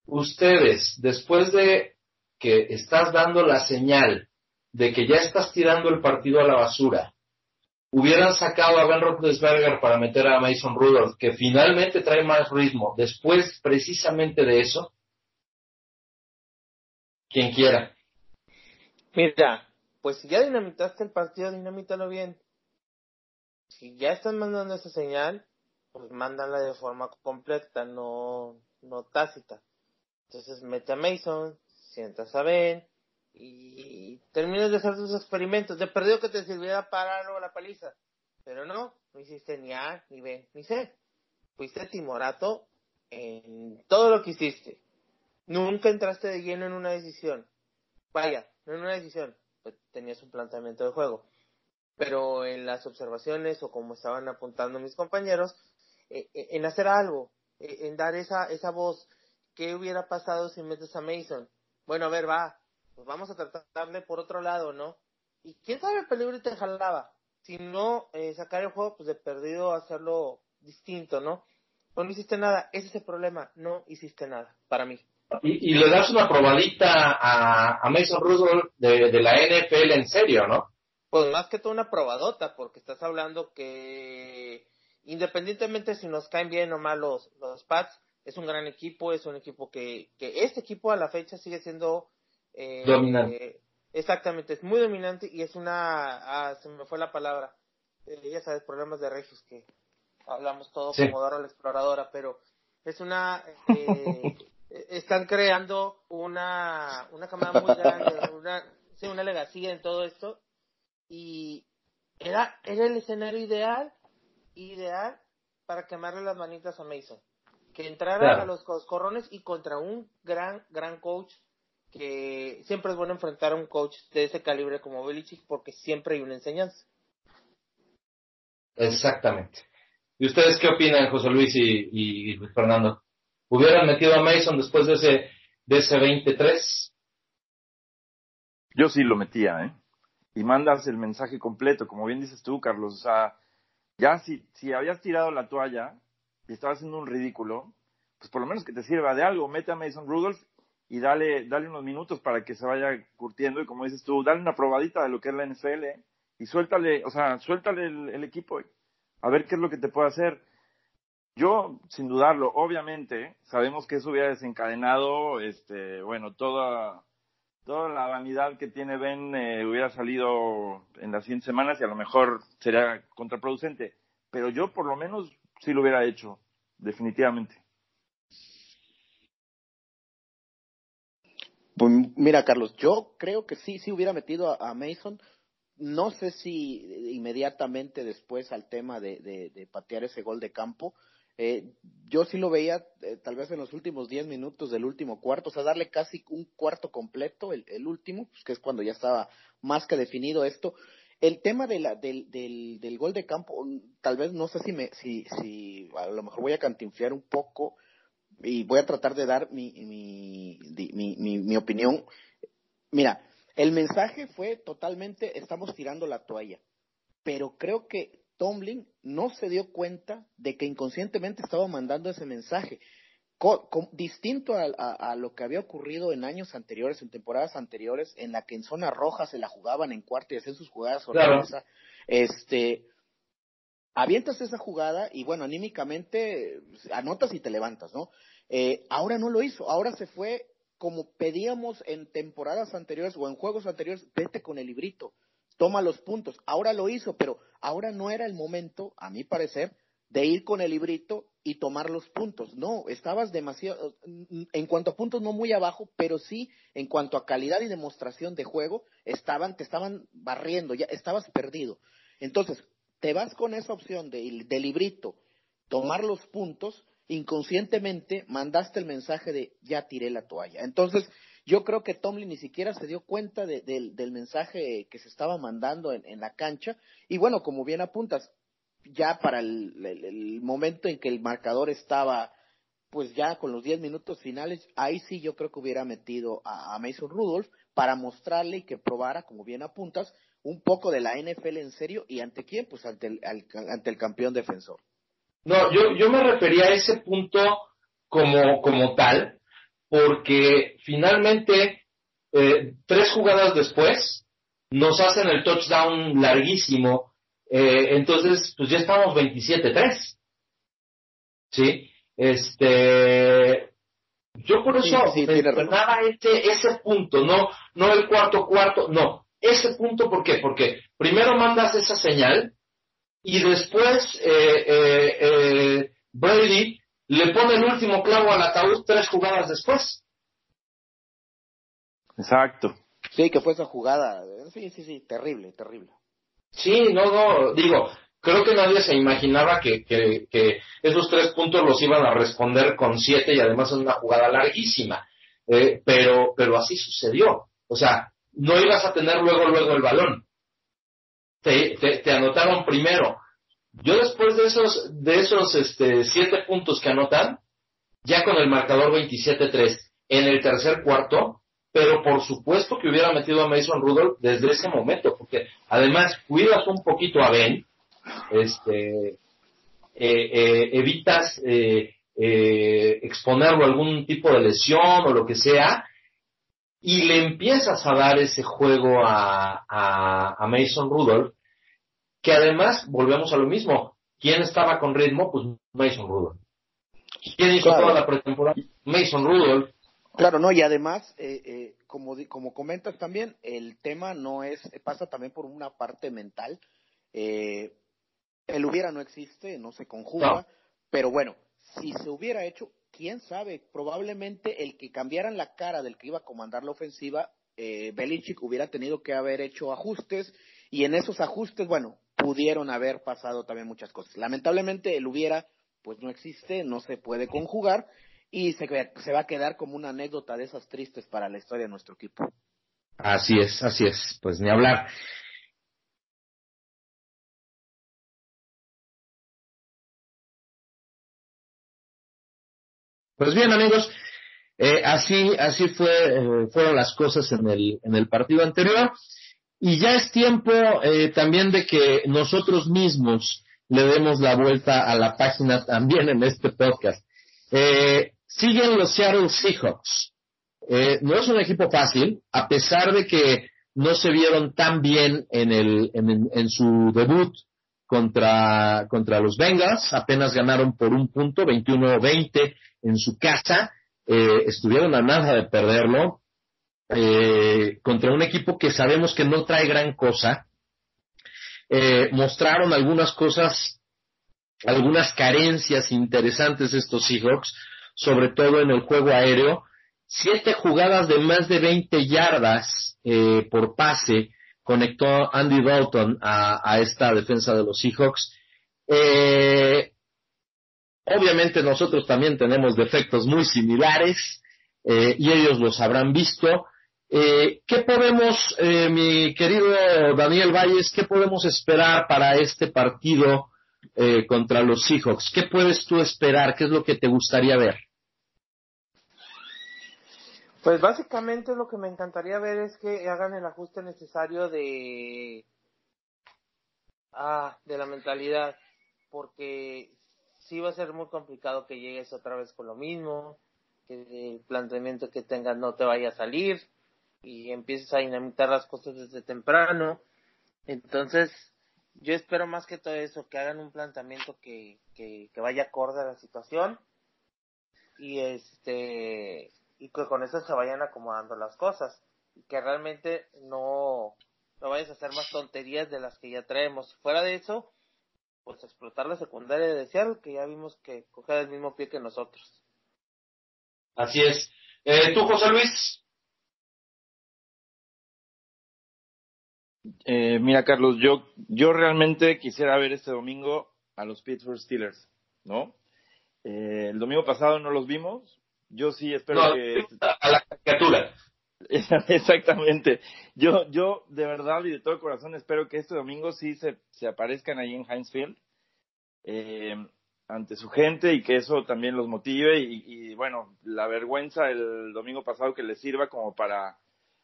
Ustedes, después de que estás dando la señal de que ya estás tirando el partido a la basura, hubieran sacado a Ben Roethlisberger para meter a Mason Rudolph, que finalmente trae más ritmo, después precisamente de eso, quien quiera. Mira, pues si ya dinamitaste el partido, dinamítalo bien. Si ya están mandando esa señal, pues mándala de forma completa, no, no tácita. Entonces mete a Mason, sientas a Ben, y terminas de hacer tus experimentos. De perdido que te sirviera para la paliza. Pero no, no hiciste ni A, ni B, ni C. Fuiste timorato en todo lo que hiciste. Nunca entraste de lleno en una decisión. Vaya, no en una decisión, pues, tenías un planteamiento de juego. Pero en las observaciones o como estaban apuntando mis compañeros, eh, eh, en hacer algo, eh, en dar esa, esa voz, ¿qué hubiera pasado si metes a Mason? Bueno, a ver, va, pues vamos a tratarle por otro lado, ¿no? Y quién sabe el peligro te jalaba. Si no, eh, sacar el juego, pues de perdido hacerlo distinto, ¿no? No, no hiciste nada, ese es el problema, no hiciste nada, para mí. Y, y le das una probadita a, a Mason Rudolph de, de la NFL en serio, ¿no? Pues más que todo una probadota, porque estás hablando que independientemente si nos caen bien o mal los, los Pats, es un gran equipo, es un equipo que, que este equipo a la fecha sigue siendo eh, Dominante. exactamente, es muy dominante y es una, ah, se me fue la palabra, Eh, ya sabes, problemas de regios que hablamos todo Sí. como Dora la exploradora, pero es una, eh, están creando una, una camada muy grande, una, sí, una legacía en todo esto y era, era el escenario ideal, ideal para quemarle las manitas a Mason. Que entrara Claro. a los coscorrones y contra un gran, gran coach que siempre es bueno enfrentar a un coach de ese calibre como Belichick porque siempre hay una enseñanza. Exactamente. ¿Y ustedes qué opinan, José Luis y, y- Fernando? ¿Hubieran metido a Mason después de ese, de ese 23? Yo sí lo metía, ¿eh? Y mandas el mensaje completo, como bien dices tú, Carlos. O sea, ya si, si habías tirado la toalla y estabas haciendo un ridículo, pues por lo menos que te sirva de algo. Mete a Mason Rudolph y dale, dale unos minutos para que se vaya curtiendo. Y como dices tú, dale una probadita de lo que es la NFL y suéltale, o sea, suéltale el, equipo. A ver qué es lo que te puede hacer. Yo, sin dudarlo, obviamente, sabemos que eso hubiera desencadenado, este, bueno, toda, toda la vanidad que tiene Ben eh, hubiera salido en las 100 semanas y a lo mejor sería contraproducente. Pero yo, por lo menos, sí lo hubiera hecho, definitivamente. Mira, Carlos, yo creo que sí, sí hubiera metido a, Mason. No sé si inmediatamente después al tema de, de- de patear ese gol de campo. Eh, yo sí lo veía eh, tal vez en los últimos 10 minutos del último cuarto, o sea, darle casi un cuarto completo, el, el último, pues, que es cuando ya estaba más que definido esto. El tema de la, del, del, del gol de campo, tal vez no sé si, me, si, si a lo mejor voy a cantinfriar un poco, y voy a tratar de dar mi, mi, mi, mi, mi opinión. Mira, el mensaje fue totalmente, estamos tirando la toalla, pero creo que Tomlin no se dio cuenta de que inconscientemente estaba mandando ese mensaje. Co- distinto a, a- a lo que había ocurrido en años anteriores, en temporadas anteriores, en la que en zona roja se la jugaban en cuarto y hacían sus jugadas Claro. sorpresa. Este, avientas esa jugada y bueno, anímicamente pues, anotas y te levantas, ¿no? Eh, ahora no lo hizo, ahora se fue como pedíamos en temporadas anteriores o en juegos anteriores, vete con el librito, toma los puntos. Ahora lo hizo, pero ahora no era el momento, a mi parecer, de ir con el librito y tomar los puntos. No, estabas demasiado, en cuanto a puntos no muy abajo, pero sí en cuanto a calidad y demostración de juego, estaban, te estaban barriendo, ya estabas perdido. Entonces, te vas con esa opción de, de librito, tomar los puntos, inconscientemente mandaste el mensaje de ya tiré la toalla. Entonces, yo creo que Tomlin ni siquiera se dio cuenta de- del- mensaje que se estaba mandando en, en la cancha. Y bueno, como bien apuntas, ya para el, el- el momento en que el marcador estaba, pues ya con los 10 minutos finales, ahí sí yo creo que hubiera metido a, a Mason Rudolph para mostrarle y que probara, como bien apuntas, un poco de la NFL en serio y ante quién, pues ante el, al- ante el campeón defensor. No, yo, yo me refería a ese punto como, como tal, porque finalmente, eh, tres jugadas después, nos hacen el touchdown larguísimo, eh, entonces, pues ya estamos 27-3. ¿Sí? Este, yo por Sí, eso sí, razón. mencionaba ese, ese punto, no, no el cuarto cuarto, no, ese punto, ¿por qué? Porque primero mandas esa señal, y después eh, eh, eh, Brady le pone el último clavo al ataúd tres jugadas después. Exacto. Sí, que fue esa jugada. Sí, sí, sí, terrible, terrible. Sí, no, no, digo, creo que nadie se imaginaba que, que, que, esos tres puntos los iban a responder con siete y además en una jugada larguísima. Eh, pero, pero así sucedió. O sea, no ibas a tener luego, luego el balón. Te, te, anotaron primero. Yo después de esos, de esos este, siete puntos que anotan, ya con el marcador 27-3 en el tercer cuarto, pero por supuesto que hubiera metido a Mason Rudolph desde ese momento, porque además cuidas un poquito a Ben, este, eh, eh, evitas eh, exponerlo a algún tipo de lesión o lo que sea, y le empiezas a dar ese juego a, a, Mason Rudolph, que además volvemos a lo mismo. ¿Quién estaba con ritmo? Pues Mason Rudolph. ¿Quién hizo toda la pretemporada? Mason Rudolph. Claro, no, y además, eh, como, como comentas también, el tema no es, pasa también por una parte mental. Eh, el hubiera no existe, no se conjuga, pero bueno, si se hubiera hecho, quién sabe, probablemente el que cambiaran la cara del que iba a comandar la ofensiva, eh, Belichick hubiera tenido que haber hecho ajustes y en esos ajustes, bueno, pudieron haber pasado también muchas cosas. Lamentablemente el hubiera, pues no existe, no se puede conjugar y se, se va a quedar como una anécdota de esas tristes para la historia de nuestro equipo. Así es, así es, pues ni hablar. Pues bien, amigos, eh, así, así fue, eh, fueron las cosas en el, en el partido anterior. Y ya es tiempo eh, también de que nosotros mismos le demos la vuelta a la página también en este podcast. siguen los Seattle Seahawks. no es un equipo fácil, a pesar de que no se vieron tan bien en, el, en, en su debut contra, contra los Bengals, apenas ganaron por un punto, 21-20 en su casa, eh, estuvieron a nada de perderlo, eh, contra un equipo que sabemos que no trae gran cosa. Eh, mostraron algunas cosas, algunas carencias interesantes estos Seahawks, sobre todo en el juego aéreo. Siete jugadas de más de 20 yardas por pase conectó Andy Dalton a, a esta defensa de los Seahawks. Eh, Obviamente nosotros también tenemos defectos muy similares eh, y ellos los habrán visto. Eh, ¿Qué podemos, eh, mi querido Daniel Valles, qué podemos esperar para este partido contra los Seahawks? ¿Qué puedes tú esperar? ¿Qué es lo que te gustaría ver? Pues básicamente lo que me encantaría ver es que hagan el ajuste necesario de ah, de la mentalidad, porque sí va a ser muy complicado que llegues otra vez con lo mismo, que el planteamiento que tengas no te vaya a salir y empieces a dinamitar las cosas desde temprano. Entonces, yo espero más que todo eso, que hagan un planteamiento que, que, vaya acorde a la situación y este y que con eso se vayan acomodando las cosas y que realmente no, no vayas a hacer más tonterías de las que ya traemos. Fuera de eso, pues explotar la secundaria de Seattle, que ya vimos que coge el mismo pie que nosotros. Así es. Eh, ¿Tú, José Luis? Eh, mira, Carlos, yo, yo realmente quisiera ver este domingo a los Pittsburgh Steelers, ¿no? Eh, el domingo pasado no los vimos. Yo sí espero que. A la caricatura. Exactamente. Yo, yo de verdad y de todo corazón espero que este domingo sí se, se aparezcan ahí en Heinz eh, ante su gente y que eso también los motive y, y, bueno, la vergüenza el domingo pasado que les sirva como para,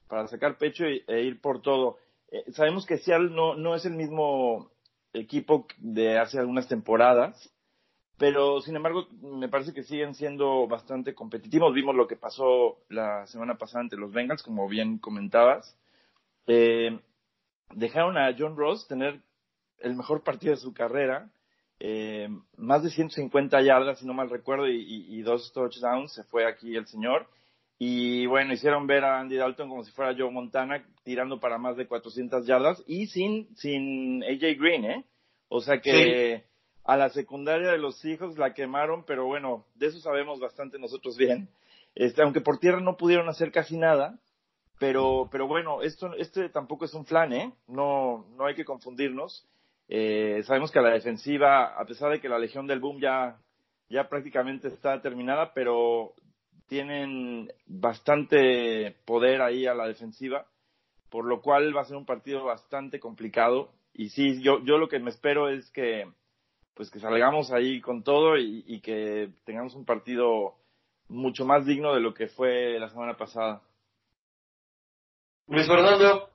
para sacar pecho e, ir por todo. Eh, sabemos que Seattle no, no es el mismo equipo de hace algunas temporadas, pero sin embargo me parece que siguen siendo bastante competitivos. Vimos lo que pasó la semana pasada ante los Bengals, como bien comentabas. Eh, dejaron a John Ross tener el mejor partido de su carrera, eh, más de 150 yardas, si no mal recuerdo, y, y, dos touchdowns, se fue aquí el señor. Y bueno, hicieron ver a Andy Dalton como si fuera Joe Montana, tirando para más de 400 yardas y sin, sin AJ Green, ¿eh? O sea que a la secundaria de los hijos la quemaron, pero bueno, de eso sabemos bastante nosotros bien. Este, aunque por tierra no pudieron hacer casi nada, pero, pero bueno, esto, este tampoco es un flan, ¿eh? No, no hay que confundirnos. Eh, sabemos que la defensiva, a pesar de que la Legión del Boom ya, ya prácticamente está terminada, pero tienen bastante poder ahí a la defensiva, por lo cual va a ser un partido bastante complicado. Y sí, yo, yo lo que me espero es que, pues que salgamos ahí con todo y, y que tengamos un partido mucho más digno de lo que fue la semana pasada. Luis Fernando.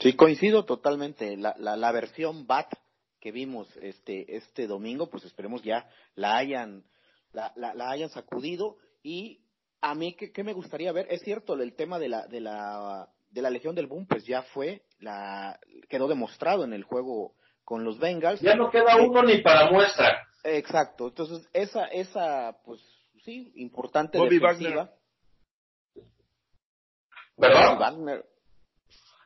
Sí, coincido totalmente. La, la, la versión BAT que vimos este, este domingo, pues esperemos ya la hayan, la, la, la hayan sacudido. Y a mí, ¿qué, ¿qué, me gustaría ver? Es cierto, el tema de la, de la, de la Legión del Boom, pues ya fue, la, quedó demostrado en el juego con los Bengals. Ya no queda uno ni para muestra. Exacto, entonces esa, esa, pues sí, importante Bobby defensiva. Wagner. ¿Verdad? Bobby Wagner.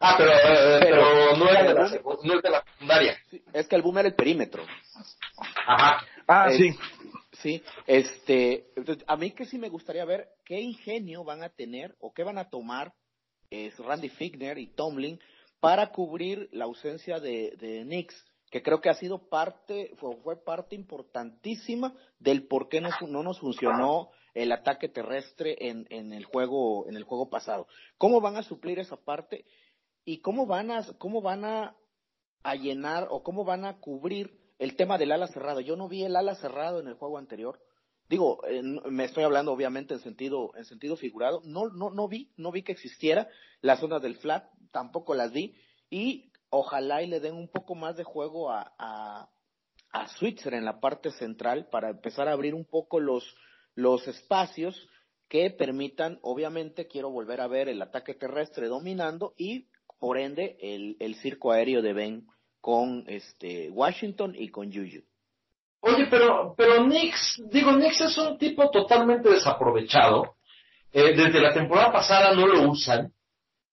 Ah, pero, eh, pero, Pero- no, es de la, no es de la secundaria. Sí, es que el boom era el perímetro. Ajá. Ah, Eh, sí. Sí, este, entonces, a mí que sí me gustaría ver qué ingenio van a tener o qué van a tomar es Randy Figner y Tomlin para cubrir la ausencia de, de Knicks, que creo que ha sido parte, fue, parte importantísima del por qué no, no nos funcionó el ataque terrestre en, en el juego, en el juego pasado. ¿Cómo van a suplir esa parte? ¿Y cómo van a, cómo van a, a llenar o cómo van a cubrir el tema del ala cerrado? Yo no vi el ala cerrado en el juego anterior. Digo, eh, me estoy hablando obviamente en sentido, en sentido figurado. No, no, no vi, no vi que existiera las zonas del flat, tampoco las vi. Y ojalá y le den un poco más de juego a, a, a Switzer en la parte central para empezar a abrir un poco los, los espacios que permitan, obviamente, quiero volver a ver el ataque terrestre dominando y, por ende, el, el circo aéreo de Ben con este Washington y con Juju. Oye, pero, pero Nix, digo, Nix es un tipo totalmente desaprovechado. Eh, desde la temporada pasada no lo usan.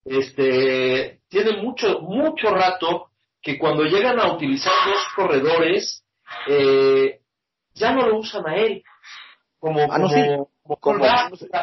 Este, tiene mucho, mucho rato que cuando llegan a utilizar dos corredores, eh, ya no lo usan a él. Como, Ah, no, como, sí. como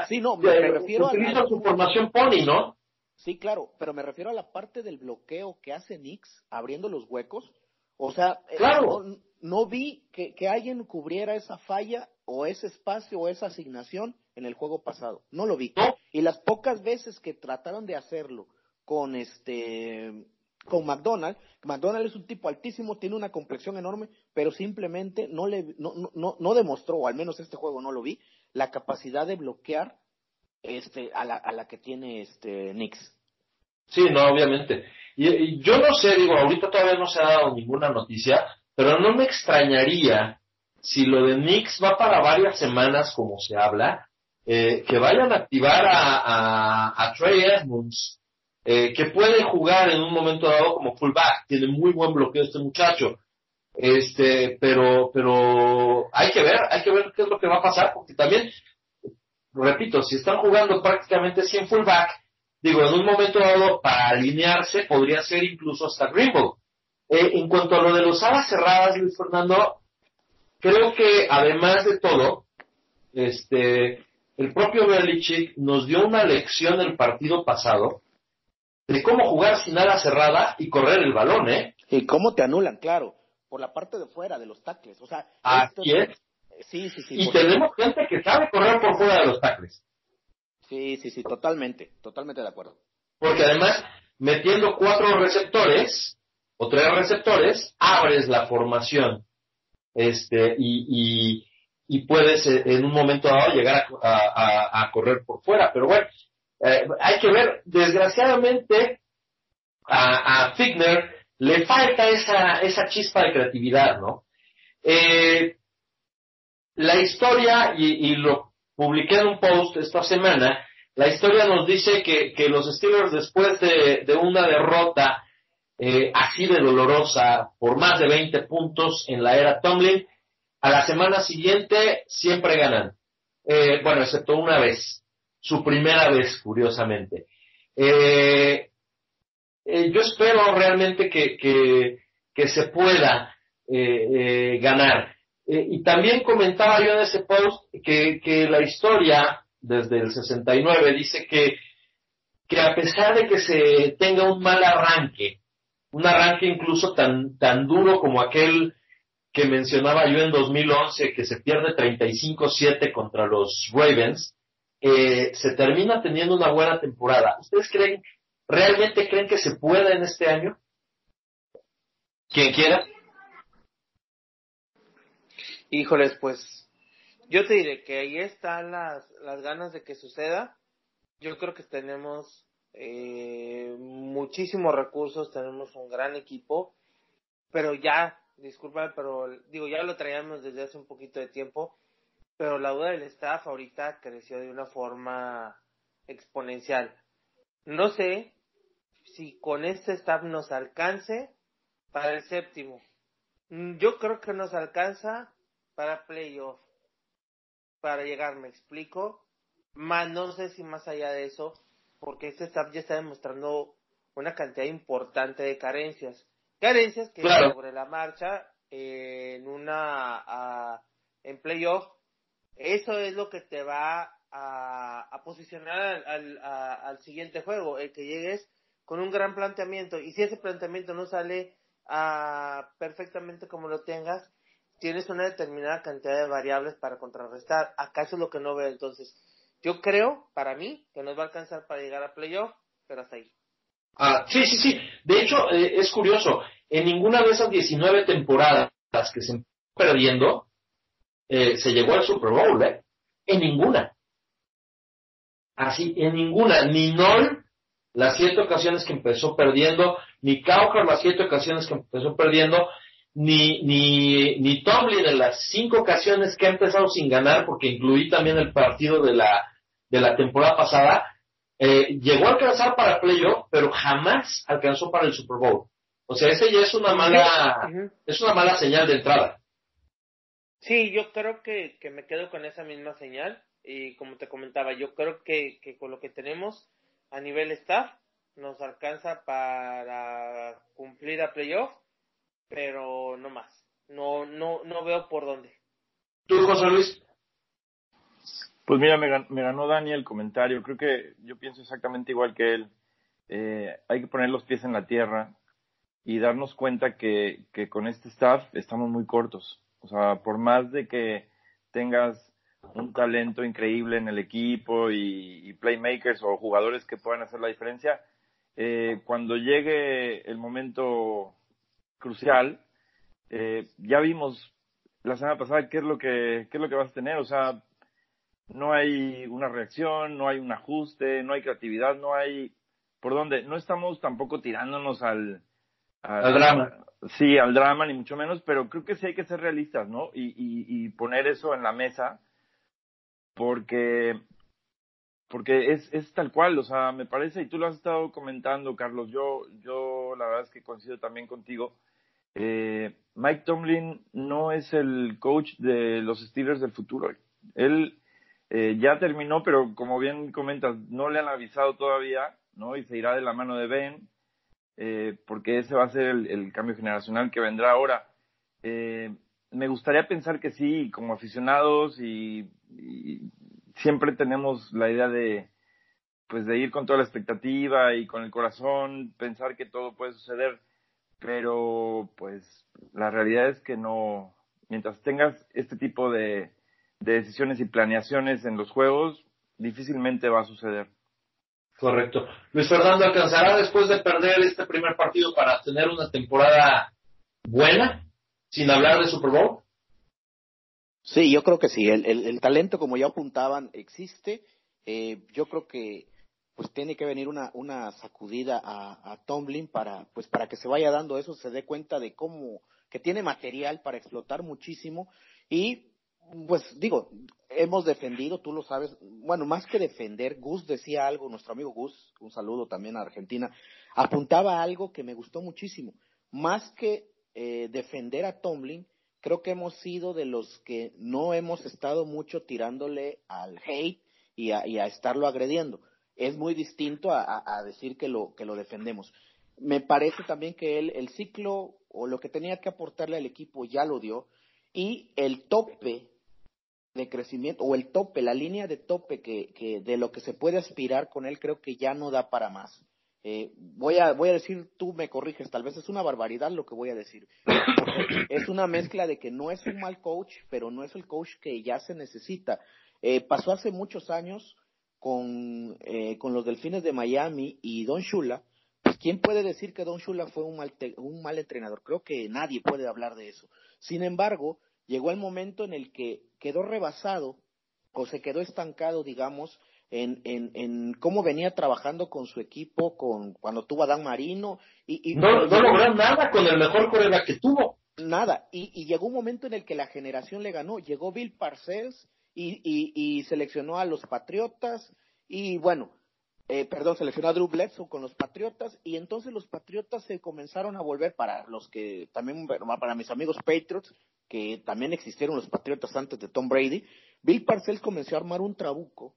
sí, no, me, me refiero a, Utilizan su formación pony, ¿no? Sí, claro, pero me refiero a la parte del bloqueo que hace Nix abriendo los huecos. O sea, eh, Claro. no, no vi que, que alguien cubriera esa falla o ese espacio o esa asignación en el juego pasado. No lo vi. No. Y las pocas veces que trataron de hacerlo con este con McDonald, McDonald es un tipo altísimo, tiene una complexión enorme, pero simplemente no le no, no- no, demostró, o al menos este juego no lo vi, la capacidad de bloquear este a la, a la que tiene este Nix. Sí, no, obviamente. Y, y yo no sé, digo, ahorita todavía no se ha dado ninguna noticia, pero no me extrañaría si lo de Knicks va para varias semanas, como se habla, eh, que vayan a activar a, a, a Trey Edmonds, eh, que puede jugar en un momento dado como fullback, tiene muy buen bloqueo este muchacho. Este, pero, pero hay que ver, hay que ver qué es lo que va a pasar, porque también, repito, si están jugando prácticamente 100 fullback, digo, en un momento dado, para alinearse, podría ser incluso hasta Greenville. Eh, en cuanto a lo de los alas cerradas, Luis Fernando, creo que además de todo, este, el propio Belichick nos dio una lección el partido pasado de cómo jugar sin ala cerrada y correr el balón, ¿eh? ¿Y cómo te anulan? Claro, por la parte de fuera, de los tackles. O sea, Así esto- es. Sí, sí, sí. Y tenemos gente que sabe correr por fuera de los tackles. Sí, sí, sí, totalmente, totalmente de acuerdo. Porque además, metiendo cuatro receptores o tres receptores, abres la formación. Este, y, y, y puedes eh, en un momento dado llegar a- a correr por fuera. Pero bueno, eh, hay que ver, desgraciadamente, a, a Figner le falta esa, esa chispa de creatividad, ¿no? Eh, la historia, y, lo publiqué en un post esta semana, la historia nos dice que, que los Steelers después de, de una derrota eh, así de dolorosa por más de 20 puntos en la era Tomlin, a la semana siguiente siempre ganan. Eh, bueno, excepto una vez, su primera vez, curiosamente. Eh, eh, yo espero realmente que, que, se pueda eh, ganar. Y también comentaba yo en ese post que, que la historia desde el 69 dice que, que a pesar de que se tenga un mal arranque un arranque incluso tan, tan duro como aquel que mencionaba yo en 2011, que se pierde 35-7 contra los Ravens, eh, se termina teniendo una buena temporada. ¿Ustedes creen, realmente creen que se pueda en este año? Quien quiera. Híjoles, pues yo te diré que ahí están las, las ganas de que suceda. Yo creo que tenemos eh, muchísimos recursos, tenemos un gran equipo, pero ya, disculpa, pero digo, ya lo traíamos desde hace un poquito de tiempo, pero la duda del staff ahorita creció de una forma exponencial. No sé si con este staff nos alcance para el séptimo. Yo creo que nos alcanza para playoff, para llegar, me explico. Más no sé si más allá de eso, porque este staff ya está demostrando una cantidad importante de carencias. Carencias que sobre la marcha eh, en una en playoff, eso es lo que te va a, posicionar al, al, siguiente juego, el que llegues con un gran planteamiento. Y si ese planteamiento no sale perfectamente como lo tengas, tienes una determinada cantidad de variables para contrarrestar. ¿Acaso es lo que no veo entonces? Yo creo, para mí, que nos va a alcanzar para llegar a playoff, pero hasta ahí. Ah, sí, sí, sí. De hecho, eh, es curioso. En ninguna de esas 19 temporadas que se perdiendo, eh, se llegó al Super Bowl, ¿eh? En ninguna. Así, en ninguna. Ni Nol, las siete ocasiones que empezó perdiendo, ni Cowher, las siete ocasiones que empezó perdiendo, ni, ni, ni Tomlin en las cinco ocasiones que ha empezado sin ganar, porque incluí también el partido de la, de la temporada pasada, eh, llegó a alcanzar para playoff, pero jamás alcanzó para el Super Bowl. O sea, ese ya es una mala, es una mala señal de entrada. Sí, yo creo que, que me quedo con esa misma señal. Y como te comentaba, yo creo que, que con lo que tenemos a nivel staff nos alcanza para cumplir a playoff pero no más. No, no, no veo por dónde. ¿Tú, José Luis? Pues mira, me ganó, me ganó Dani el comentario. Creo que yo pienso exactamente igual que él. Eh, hay que poner los pies en la tierra y darnos cuenta que, que con este staff estamos muy cortos. O sea, por más de que tengas un talento increíble en el equipo y, playmakers o jugadores que puedan hacer la diferencia, eh, cuando llegue el momento crucial. Eh, ya vimos la semana pasada qué es lo que qué es lo que vas a tener, o sea, no hay una reacción, no hay un ajuste, no hay creatividad, no hay por dónde. No estamos tampoco tirándonos al al, drama. Sí, al drama ni mucho menos, pero creo que sí hay que ser realistas, ¿no? Y, y, poner eso en la mesa porque porque es, es tal cual, o sea, me parece, y tú lo has estado comentando, Carlos, yo, yo la verdad es que coincido también contigo, eh, Mike Tomlin no es el coach de los Steelers del futuro. Él eh, ya terminó, pero como bien comentas, no le han avisado todavía, ¿no? Y se irá de la mano de Ben, eh, porque ese va a ser el, cambio generacional que vendrá ahora. me gustaría pensar que sí, como aficionados y, siempre tenemos la idea de, pues, de ir con toda la expectativa y con el corazón, pensar que todo puede suceder pero pues la realidad es que no, mientras tengas este tipo de, decisiones y planeaciones en los juegos, difícilmente va a suceder. Correcto. Luis Fernando, ¿alcanzará después de perder este primer partido para tener una temporada buena, sin hablar de Super Bowl? Sí, yo creo que sí. El, el, talento, como ya apuntaban, existe. Eh, yo creo que pues tiene que venir una, una sacudida a, a Tomlin para, pues para que se vaya dando eso, se dé cuenta de cómo, que tiene material para explotar muchísimo y pues digo, hemos defendido, tú lo sabes, bueno, más que defender, Gus decía algo, nuestro amigo Gus, un saludo también a Argentina, apuntaba algo que me gustó muchísimo, más que eh, defender a Tomlin, creo que hemos sido de los que no hemos estado mucho tirándole al hate y a, y a estarlo agrediendo es muy distinto a, decir que lo, que lo defendemos. Me parece también que él, el ciclo o lo que tenía que aportarle al equipo ya lo dio y el tope de crecimiento o el tope, la línea de tope que, que de lo que se puede aspirar con él creo que ya no da para más. eh, voy a voy a decir, tú me corriges, tal vez es una barbaridad lo que voy a decir. es una mezcla de que no es un mal coach, pero no es el coach que ya se necesita. Eh, pasó hace muchos años con, eh, con los Delfines de Miami y Don Shula. Pues, ¿quién puede decir que Don Shula fue un mal, un mal entrenador? Creo que nadie puede hablar de eso. Sin embargo, llegó el momento en el que quedó rebasado o se quedó estancado, digamos, en, en, en cómo venía trabajando con su equipo, con cuando tuvo a Dan Marino. Y, y no, no logró nada con el mejor coreback que tuvo. Nada, y, y, llegó un momento en el que la generación le ganó. Llegó Bill Parcells y, y, y seleccionó a los Patriotas, y bueno, eh, perdón, seleccionó a Drew Bledsoe con los Patriotas, y entonces los Patriotas se comenzaron a volver para los que también, para mis amigos Patriots, que también existieron los Patriotas antes de Tom Brady, Bill Parcells comenzó a armar un trabuco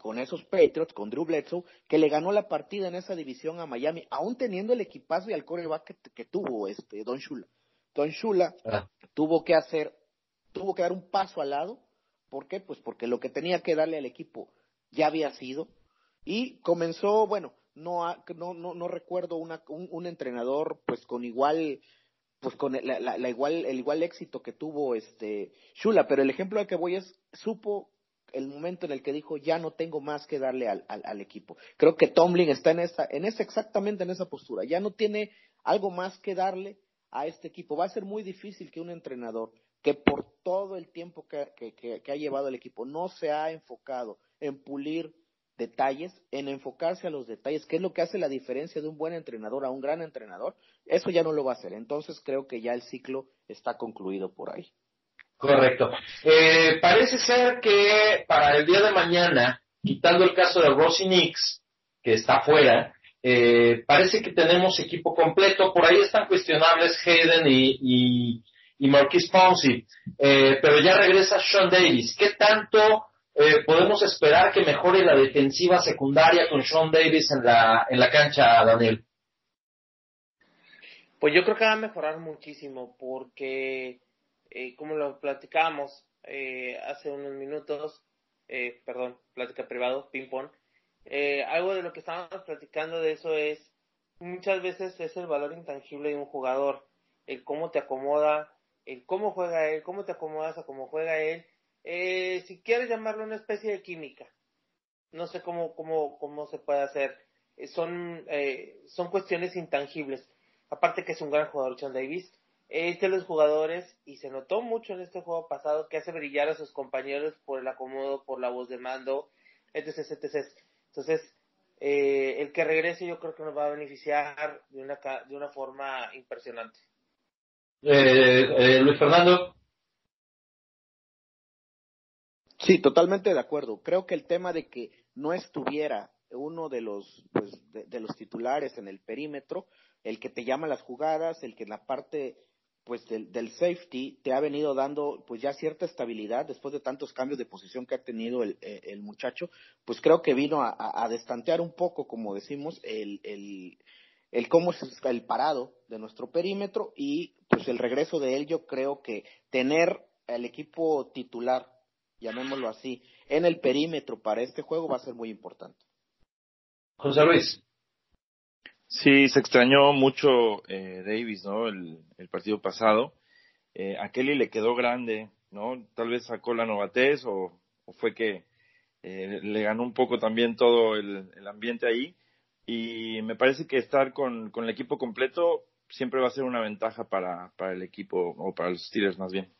con esos Patriots, con Drew Bledsoe, que le ganó la partida en esa división a Miami, aún teniendo el equipazo y el coreback que, que tuvo este Don Shula. Don Shula ah. tuvo que hacer, tuvo que dar un paso al lado. ¿Por qué? Pues porque lo que tenía que darle al equipo ya había sido. Y comenzó, bueno, no, no, no, no recuerdo una, un, entrenador pues con igual pues con la, la, la, igual el igual éxito que tuvo este Shula, pero el ejemplo al que voy es supo el momento en el que dijo ya no tengo más que darle al, equipo. Creo que Tomlin está en esa, en esa exactamente en esa postura. Ya no tiene algo más que darle a este equipo. Va a ser muy difícil que un entrenador que por todo el tiempo que, que ha llevado el equipo no se ha enfocado en pulir detalles, en enfocarse a los detalles, que es lo que hace la diferencia de un buen entrenador a un gran entrenador, eso ya no lo va a hacer. Entonces creo que ya el ciclo está concluido por ahí. Correcto. Eh, parece ser que para el día de mañana, quitando el caso de Rossi Nix, que está fuera, eh, parece que tenemos equipo completo. Por ahí están cuestionables Hayden y, y, y Marquis Ponzi, eh, pero ya regresa Sean Davis. ¿Qué tanto eh, podemos esperar que mejore la defensiva secundaria con Sean Davis en la, en la cancha, Daniel? Pues yo creo que va a mejorar muchísimo porque, eh, como lo platicamos eh, hace unos minutos, eh, perdón, plática privado, ping-pong, eh, algo de lo que estábamos platicando de eso es, muchas veces es el valor intangible de un jugador, el cómo te acomoda, el cómo juega él, cómo te acomodas a cómo juega él eh, si quieres llamarlo una especie de química. No sé cómo, cómo, cómo se puede hacer. Eh, son, eh, son cuestiones intangibles. Aparte que es un gran jugador, Sean Davis. Es de los jugadores, y se notó mucho en este juego pasado, que hace brillar a sus compañeros por el acomodo, por la voz de mando, etc. etc. Entonces, eh, el que regrese yo creo que nos va a beneficiar de una, de una forma impresionante. Eh, Luis Fernando. Sí, totalmente de acuerdo. Creo que el tema de que no estuviera uno de los, pues, de, los titulares en el perímetro, el que te llama las jugadas, el que en la parte pues del, del, safety te ha venido dando pues ya cierta estabilidad después de tantos cambios de posición que ha tenido el, el muchacho, pues creo que vino a, a, destantear un poco, como decimos, el, el, el cómo es el parado de nuestro perímetro y pues el regreso de él yo creo que tener el equipo titular llamémoslo así, en el perímetro para este juego va a ser muy importante. José Luis. Sí, se extrañó mucho eh, Davis, ¿no? El, el partido pasado. Eh, a Kelly le quedó grande, ¿no? Tal vez sacó la novatez o, o fue que eh, le ganó un poco también todo el, el, ambiente ahí. Y me parece que estar con, con el equipo completo siempre va a ser una ventaja para, para el equipo o para los Steelers más bien.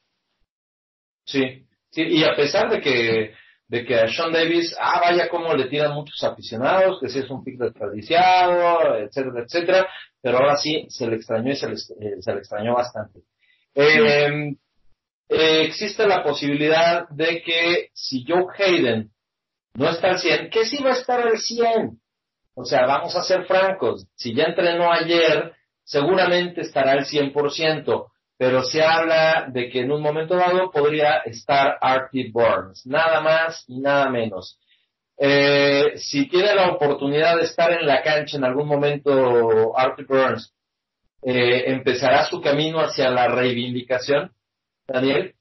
Sí, Sí, y a pesar de que, de que a Sean Davis, ah, vaya como le tiran muchos aficionados, que sí es un pick desperdiciado, etcétera, etcétera, pero ahora sí se le extrañó y se le, eh, se le extrañó bastante. Eh, eh, existe la posibilidad de que si Joe Hayden no está al 100, que sí va a estar al 100. O sea, vamos a ser francos, si ya entrenó ayer, seguramente estará al 100% pero se habla de que en un momento dado podría estar Artie Burns, nada más y nada menos. Eh, si tiene la oportunidad de estar en la cancha en algún momento Artie Burns, eh, ¿empezará su camino hacia la reivindicación, Daniel?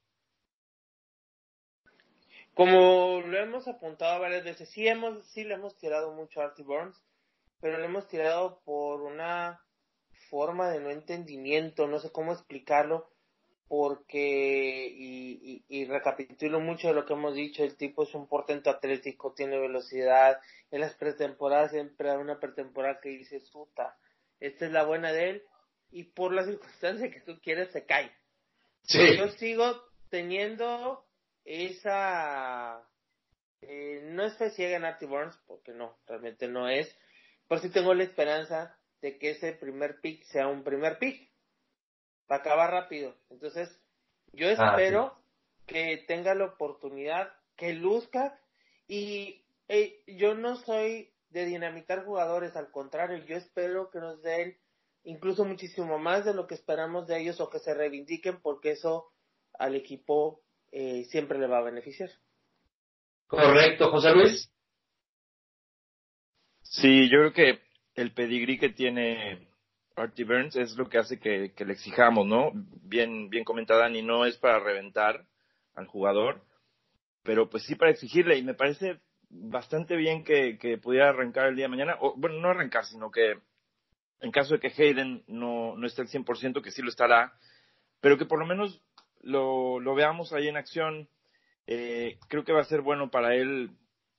Como lo hemos apuntado varias veces, sí, hemos, sí le hemos tirado mucho a Artie Burns, pero le hemos tirado por una forma de no entendimiento, no sé cómo explicarlo, porque, y, y, y, recapitulo mucho de lo que hemos dicho, el tipo es un portento atlético, tiene velocidad, en las pretemporadas siempre da una pretemporada que dice, puta, esta es la buena de él, y por las circunstancias que tú quieres se cae. Sí. Yo sigo teniendo esa, eh, no es fe ciega en Artie Burns, porque no, realmente no es, pero sí tengo la esperanza de que ese primer pick sea un primer pick va a acabar rápido. Entonces, yo espero Ah, que tenga la oportunidad, que luzca y eh, yo no soy de dinamitar jugadores, al contrario, yo espero que nos den incluso muchísimo más de lo que esperamos de ellos o que se reivindiquen porque eso al equipo eh, siempre le va a beneficiar. Correcto, José Luis. Sí, yo creo que el pedigrí que tiene Artie Burns es lo que hace que, le exijamos, ¿no? Bien, bien comentada, ni no es para reventar al jugador, pero pues sí para exigirle y me parece bastante bien que, que pudiera arrancar el día de mañana, o bueno, no arrancar, sino que en caso de que Hayden no, no esté al 100%, que sí lo estará, pero que por lo menos lo, lo veamos ahí en acción, eh, creo que va a ser bueno para él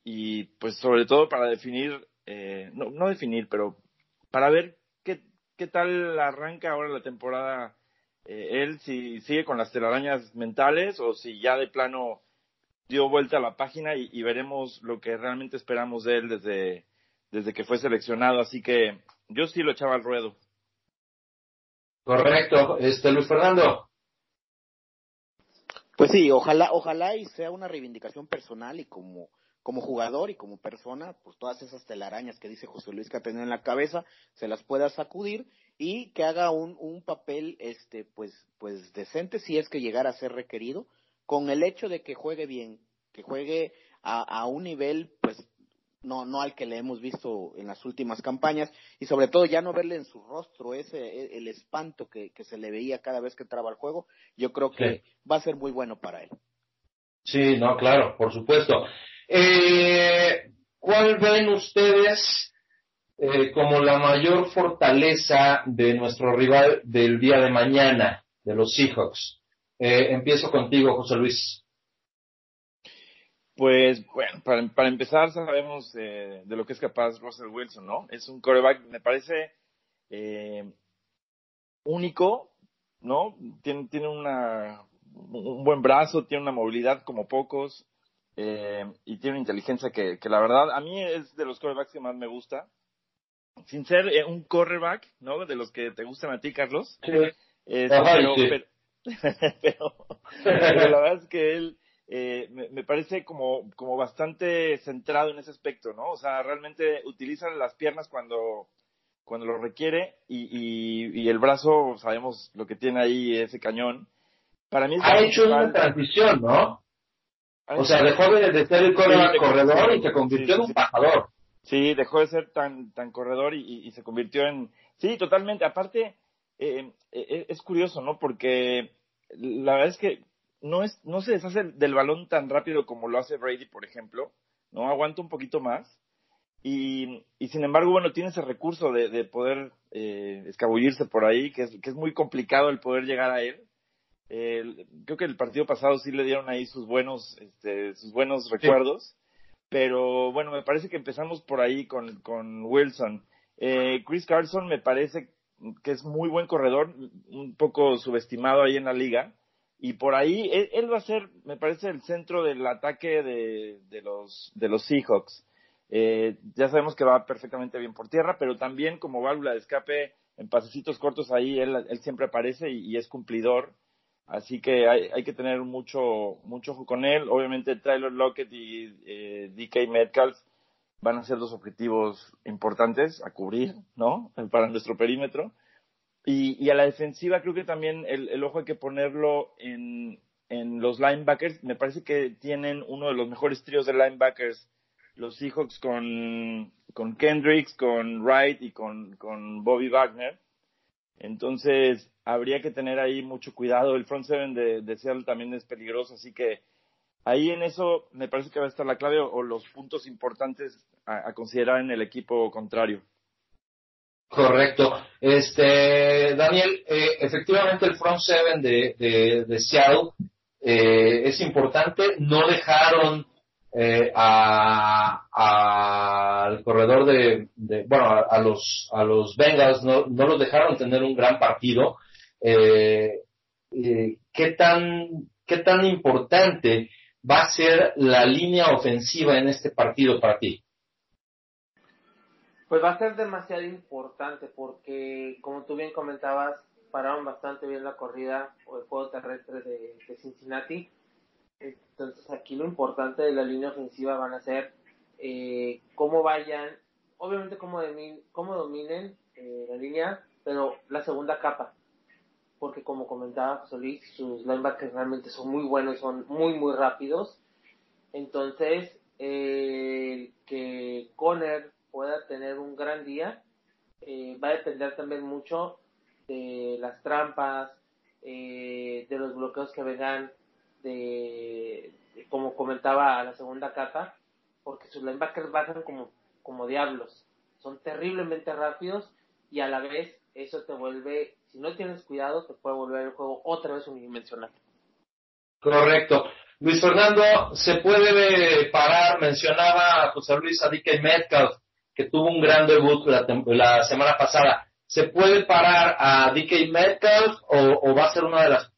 y pues sobre todo para definir, eh, no, no definir, pero para ver qué, qué tal arranca ahora la temporada eh, él, si sigue con las telarañas mentales o si ya de plano dio vuelta a la página y, y veremos lo que realmente esperamos de él desde, desde que fue seleccionado. Así que yo sí lo echaba al ruedo. Correcto. Este, Luis Fernando. Pues sí, ojalá, ojalá y sea una reivindicación personal y como, como jugador y como persona, pues todas esas telarañas que dice José Luis que ha tenido en la cabeza, se las pueda sacudir y que haga un, un papel, este, pues, pues decente si es que llegara a ser requerido, con el hecho de que juegue bien, que juegue a, a un nivel, pues, no, no al que le hemos visto en las últimas campañas y sobre todo ya no verle en su rostro ese el espanto que, que se le veía cada vez que entraba al juego, yo creo que Sí. va a ser muy bueno para él. Sí, no, claro, por supuesto. Eh, ¿Cuál ven ustedes eh, como la mayor fortaleza de nuestro rival del día de mañana, de los Seahawks? Eh, empiezo contigo, José Luis. Pues bueno, para, para empezar sabemos eh, de lo que es capaz Russell Wilson, ¿no? Es un coreback, me parece eh, único, ¿no? Tiene, tiene una, un buen brazo, tiene una movilidad como pocos eh, y tiene una inteligencia que, que la verdad a mí es de los corebacks que más me gusta. Sin ser eh, un cornerback, ¿no? De los que te gustan a ti, Carlos. Sí. Ajá, pero, sí. pero, pero, pero la verdad es que él eh, me, me parece como, como bastante centrado en ese aspecto, ¿no? O sea, realmente utiliza las piernas cuando, cuando lo requiere y, y, y el brazo, sabemos lo que tiene ahí ese cañón. Para mí es Ha hecho una transición, ¿no? O sea, dejó de, de ser el Sí, corredor y se convirtió sí, en un pasador. Sí, dejó de ser tan, tan corredor y, y- y se convirtió en... Sí, totalmente. Aparte, eh, eh, es curioso, ¿no? Porque la verdad es que no, es, no se deshace del balón tan rápido como lo hace Brady, por ejemplo. ¿no? Aguanta un poquito más. Y, y sin embargo, bueno, tiene ese recurso de, de poder eh, escabullirse por ahí, que es, que es muy complicado el poder llegar a él. El- creo que el partido pasado sí le dieron ahí sus buenos, este, sus buenos recuerdos. Pero bueno, me parece que empezamos por ahí con, con Wilson. Eh, Chris Carson me parece que es muy buen corredor, un poco subestimado ahí en la liga. Y por ahí, él, él va a ser, me parece, el centro del ataque de, de los, de los Seahawks. Eh, ya sabemos que va perfectamente bien por tierra, pero también como válvula de escape en pasecitos cortos ahí, él, él siempre aparece y, y es cumplidor. Así que hay, hay que tener mucho, mucho ojo con él. Obviamente Tyler Lockett y eh, DK Metcalf van a ser dos objetivos importantes a cubrir, ¿no? Para nuestro perímetro. Y, y a la defensiva creo que también el, el ojo hay que ponerlo en, en los linebackers. Me parece que tienen uno de los mejores tríos de linebackers los Seahawks con, con Kendricks, con Wright y con, con Bobby Wagner. Entonces, habría que tener ahí mucho cuidado. El front seven de, de Seattle también es peligroso, así que ahí en eso me parece que va a estar la clave o, los puntos importantes a, a, considerar en el equipo contrario. Correcto. Este, Daniel, eh, efectivamente el front seven de, de, Seattle eh, es importante. No dejaron eh, al corredor de, de bueno, a, a, los a los Bengals no, no los dejaron tener un gran partido. Eh, eh, ¿Qué tan qué tan importante va a ser la línea ofensiva en este partido para ti? Pues va a ser demasiado importante porque, como tú bien comentabas, pararon bastante bien la corrida o el juego terrestre de, Cincinnati. Entonces aquí lo importante de la línea ofensiva van a ser eh, cómo vayan, obviamente cómo, cómo dominen eh, la línea, pero la segunda capa. Porque como comentaba José Luis, sus linebackers realmente son muy buenos, son muy, muy rápidos. Entonces, eh, que Conner pueda tener un gran día eh, va a depender también mucho de las trampas, eh, de los bloqueos que vengan de, de, como comentaba a la segunda capa, porque sus linebackers bajan como, como diablos, son terriblemente rápidos y a la vez eso te vuelve, si no tienes cuidado, te puede volver el juego otra vez unidimensional. Correcto. Luis Fernando, se puede parar, mencionaba José Luis Adique Metcalf, que tuvo un gran debut la, semana pasada. ¿Se puede parar a DK Metcalf o, o, va a ser una de las,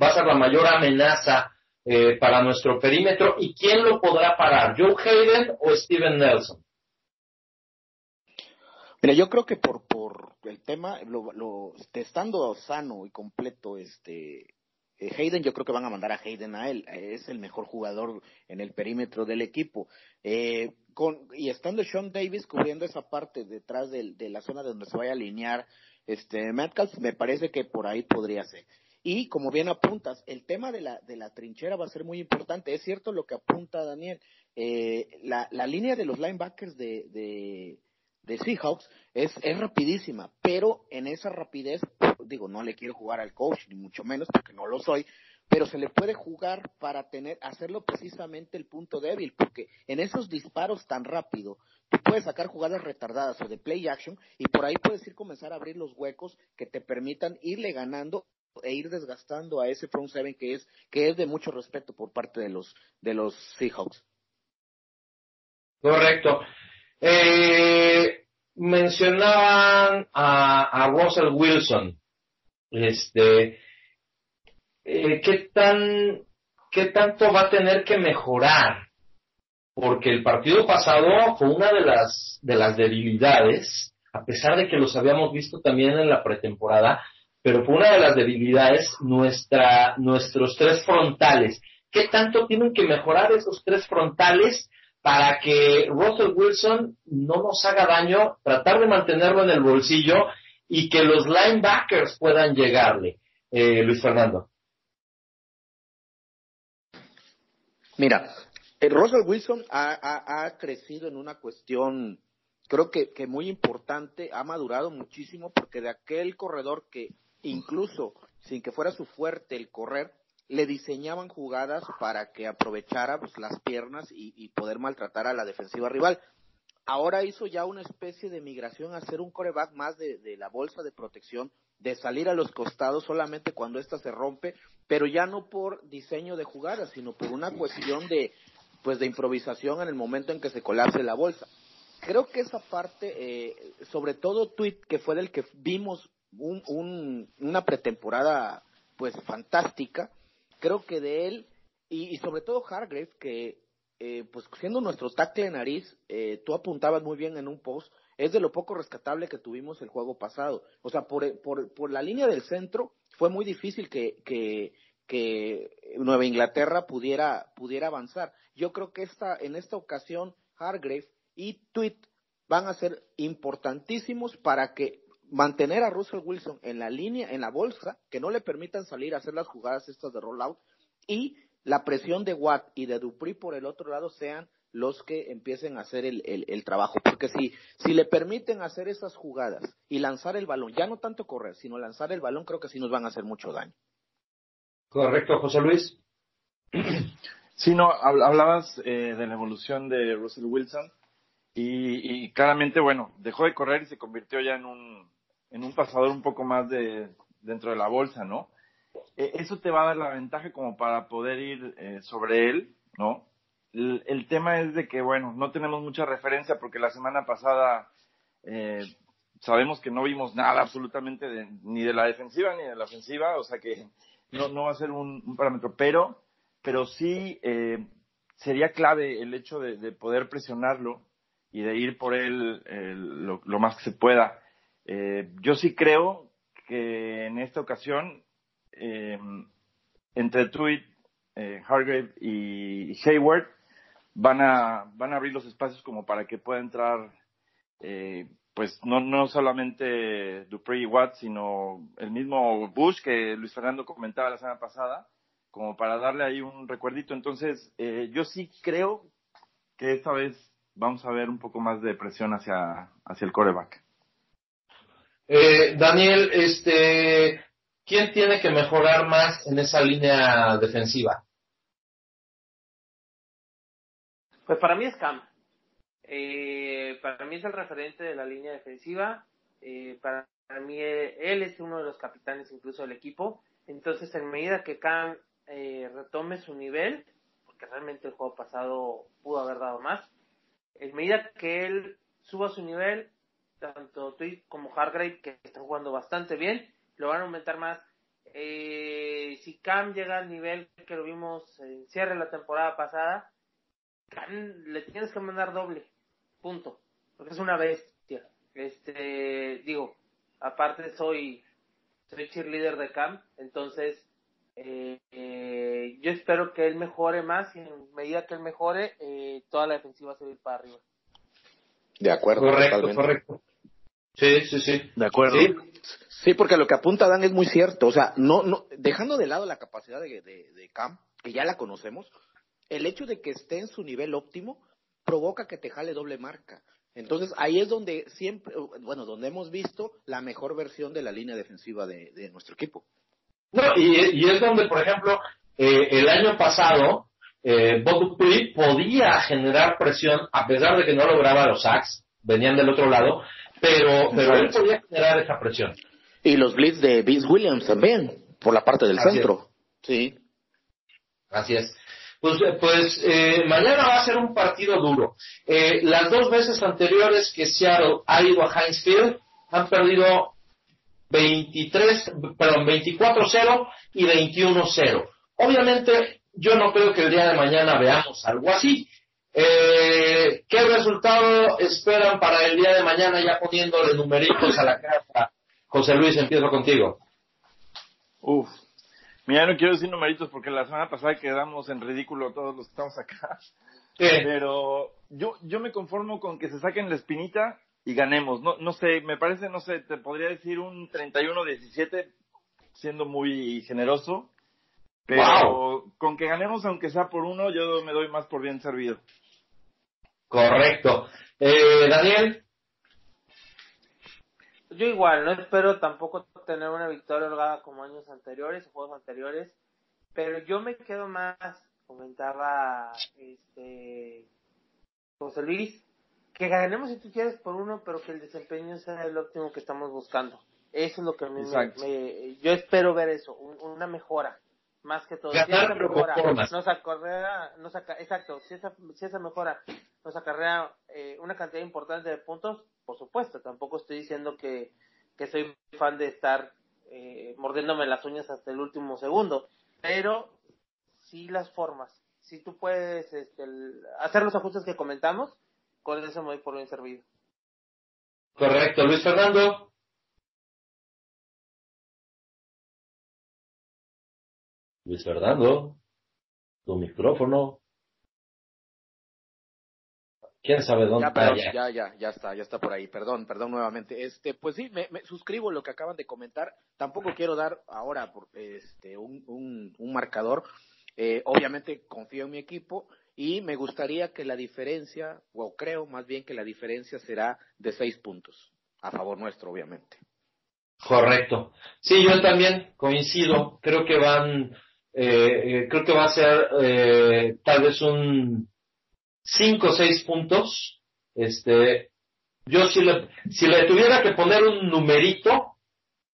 va a ser la mayor amenaza eh, para nuestro perímetro? ¿Y quién lo podrá parar? ¿Joe Hayden o Steven Nelson? Mira, yo creo que por, por el tema, lo, lo, estando sano y completo, este, eh, Hayden, yo creo que van a mandar a Hayden a él. Es el mejor jugador en el perímetro del equipo. Eh, con, y estando Sean Davis cubriendo esa parte detrás de, la zona donde se vaya a alinear este Metcalf, me parece que por ahí podría ser. Y como bien apuntas, el tema de la, de la trinchera va a ser muy importante. Es cierto lo que apunta Daniel. Eh, la, la línea de los linebackers de, de, de Seahawks es, es rapidísima, pero en esa rapidez, digo, no le quiero jugar al coach, ni mucho menos, porque no lo soy, pero se le puede jugar para tener, hacerlo precisamente el punto débil, porque en esos disparos tan rápido, tú puedes sacar jugadas retardadas o de play action, y por ahí puedes ir comenzar a abrir los huecos que te permitan irle ganando e ir desgastando a ese front seven que es, que es de mucho respeto por parte de los, de los Seahawks. Correcto. Eh, mencionaban a, Russell Wilson. Este, eh, ¿qué tan, qué tanto va a tener que mejorar? Porque el partido pasado fue una de las, de las debilidades, a pesar de que los habíamos visto también en la pretemporada, pero fue una de las debilidades nuestra, nuestros tres frontales. ¿Qué tanto tienen que mejorar esos tres frontales para que Russell Wilson no nos haga daño, tratar de mantenerlo en el bolsillo y que los linebackers puedan llegarle. Eh, Luis Fernando. Mira, eh, Russell Wilson ha, ha, ha, crecido en una cuestión, creo que, que muy importante, ha madurado muchísimo porque de aquel corredor que incluso sin que fuera su fuerte el correr, le diseñaban jugadas para que aprovechara pues, las piernas y, y, poder maltratar a la defensiva rival. Ahora hizo ya una especie de migración a ser un coreback más de, la bolsa de protección, de salir a los costados solamente cuando ésta se rompe, pero ya no por diseño de jugadas, sino por una cuestión de, pues, de improvisación en el momento en que se colapse la bolsa. Creo que esa parte, eh, sobre todo Tweet, que fue del que vimos un, un, una pretemporada pues fantástica, creo que de él y, y sobre todo Hargrave, que eh, pues siendo nuestro tackle nariz, eh, tú apuntabas muy bien en un post, es de lo poco rescatable que tuvimos el juego pasado. O sea, por, por, por la línea del centro fue muy difícil que, que, que Nueva Inglaterra pudiera, pudiera avanzar. Yo creo que esta, en esta ocasión Hargrave y Tweet van a ser importantísimos para que mantener a Russell Wilson en la línea, en la bolsa, que no le permitan salir a hacer las jugadas estas de rollout y la presión de Watt y de Dupri por el otro lado sean los que empiecen a hacer el, el, el, trabajo. Porque si, si le permiten hacer esas jugadas y lanzar el balón, ya no tanto correr, sino lanzar el balón, creo que sí nos van a hacer mucho daño. Correcto, José Luis. Sí, no, hablabas eh, de la evolución de Russell Wilson y, y, claramente, bueno, dejó de correr y se convirtió ya en un, en un pasador un poco más de dentro de la bolsa, ¿no? E, eso te va a dar la ventaja como para poder ir eh, sobre él, ¿no? El, tema es de que, bueno, no tenemos mucha referencia porque la semana pasada eh, sabemos que no vimos nada absolutamente de, ni de la defensiva ni de la ofensiva, o sea que no, no va a ser un, parámetro, pero, pero sí eh, sería clave el hecho de, de, poder presionarlo y de ir por él eh, lo, lo, más que se pueda. Eh, yo sí creo que en esta ocasión, eh, entre Tweet, eh, Hargrave y Hayward, van a, van a abrir los espacios como para que pueda entrar, eh, pues no, no solamente Dupree y Watt, sino el mismo Bush que Luis Fernando comentaba la semana pasada, como para darle ahí un recuerdito. Entonces, eh, yo sí creo que esta vez vamos a ver un poco más de presión hacia, hacia el coreback. Eh, Daniel, este, ¿quién tiene que mejorar más en esa línea defensiva? Pues para mí es Cam. Eh, para mí es el referente de la línea defensiva. Eh, para mí él es uno de los capitanes incluso del equipo. Entonces, en medida que Cam eh, retome su nivel, porque realmente el juego pasado pudo haber dado más, en medida que él suba su nivel, tanto Tweet como Hargrave, que están jugando bastante bien, lo van a aumentar más. Eh, si Cam llega al nivel que lo vimos en cierre la temporada pasada, Cam le tienes que mandar doble, punto, porque es una bestia. Este, digo, aparte soy, soy cheerleader de Cam, entonces eh, eh, yo espero que él mejore más y en medida que él mejore, eh, toda la defensiva se va a ir para arriba. De acuerdo. Correcto, totalmente. correcto. Sí, sí, sí. De acuerdo. Sí. sí, porque lo que apunta Dan es muy cierto. O sea, no, no, dejando de lado la capacidad de, de, de Cam, que ya la conocemos, el hecho de que esté en su nivel óptimo provoca que te jale doble marca. Entonces ahí es donde siempre, bueno, donde hemos visto la mejor versión de la línea defensiva de, de nuestro equipo. No, y, y, es donde, por ejemplo, eh, el año pasado, eh, Bob Dupree podía generar presión a pesar de que no lograba los sacks, venían del otro lado, pero, pero él podía generar esa presión. Y los blitz de Vince Williams también, por la parte del Así centro. Es. Sí. Así es. Pues, pues eh, mañana va a ser un partido duro. Eh, las dos veces anteriores que Seattle ha ido a Heinz Field han perdido 23, perdón, 24-0 y 21-0. Obviamente, yo no creo que el día de mañana veamos algo así. Eh, ¿Qué resultado esperan para el día de mañana ya poniéndole numeritos a la casa? José Luis, empiezo contigo. Uf, mira, no quiero decir numeritos porque la semana pasada quedamos en ridículo todos los que estamos acá. Sí. Pero yo, yo me conformo con que se saquen la espinita y ganemos. No, no sé, me parece, no sé, te podría decir un 31-17 siendo muy generoso. Pero wow. con que ganemos, aunque sea por uno, yo me doy más por bien servido. Correcto. Eh, Daniel. Yo igual, no espero tampoco tener una victoria holgada como años anteriores o juegos anteriores, pero yo me quedo más, comentaba este José Luis, que ganemos si tú quieres por uno, pero que el desempeño sea el óptimo que estamos buscando. Eso es lo que a mí me, me, yo espero ver eso, un, una mejora más que todo. Ganar, si esa mejora nos acarrea, nos exacto, si esa, si esa mejora nos acarrea eh, una cantidad importante de puntos, por supuesto, tampoco estoy diciendo que, que soy fan de estar eh, mordiéndome las uñas hasta el último segundo, pero sí las formas, si tú puedes este, el, hacer los ajustes que comentamos, con eso me doy por bien servido. Correcto, Luis Fernando. Luis Fernando, tu micrófono. ¿Quién sabe dónde ya, está? Ya, ya, ya está, ya está por ahí. Perdón, perdón nuevamente. Este, pues sí, me, me suscribo lo que acaban de comentar. Tampoco quiero dar ahora por, este, un, un, un marcador. Eh, obviamente confío en mi equipo y me gustaría que la diferencia, o creo más bien que la diferencia será de seis puntos, a favor nuestro, obviamente. Correcto. Sí, yo también coincido. Creo que van, eh, creo que va a ser eh, tal vez un cinco o seis puntos. Este, yo si le, si le tuviera que poner un numerito,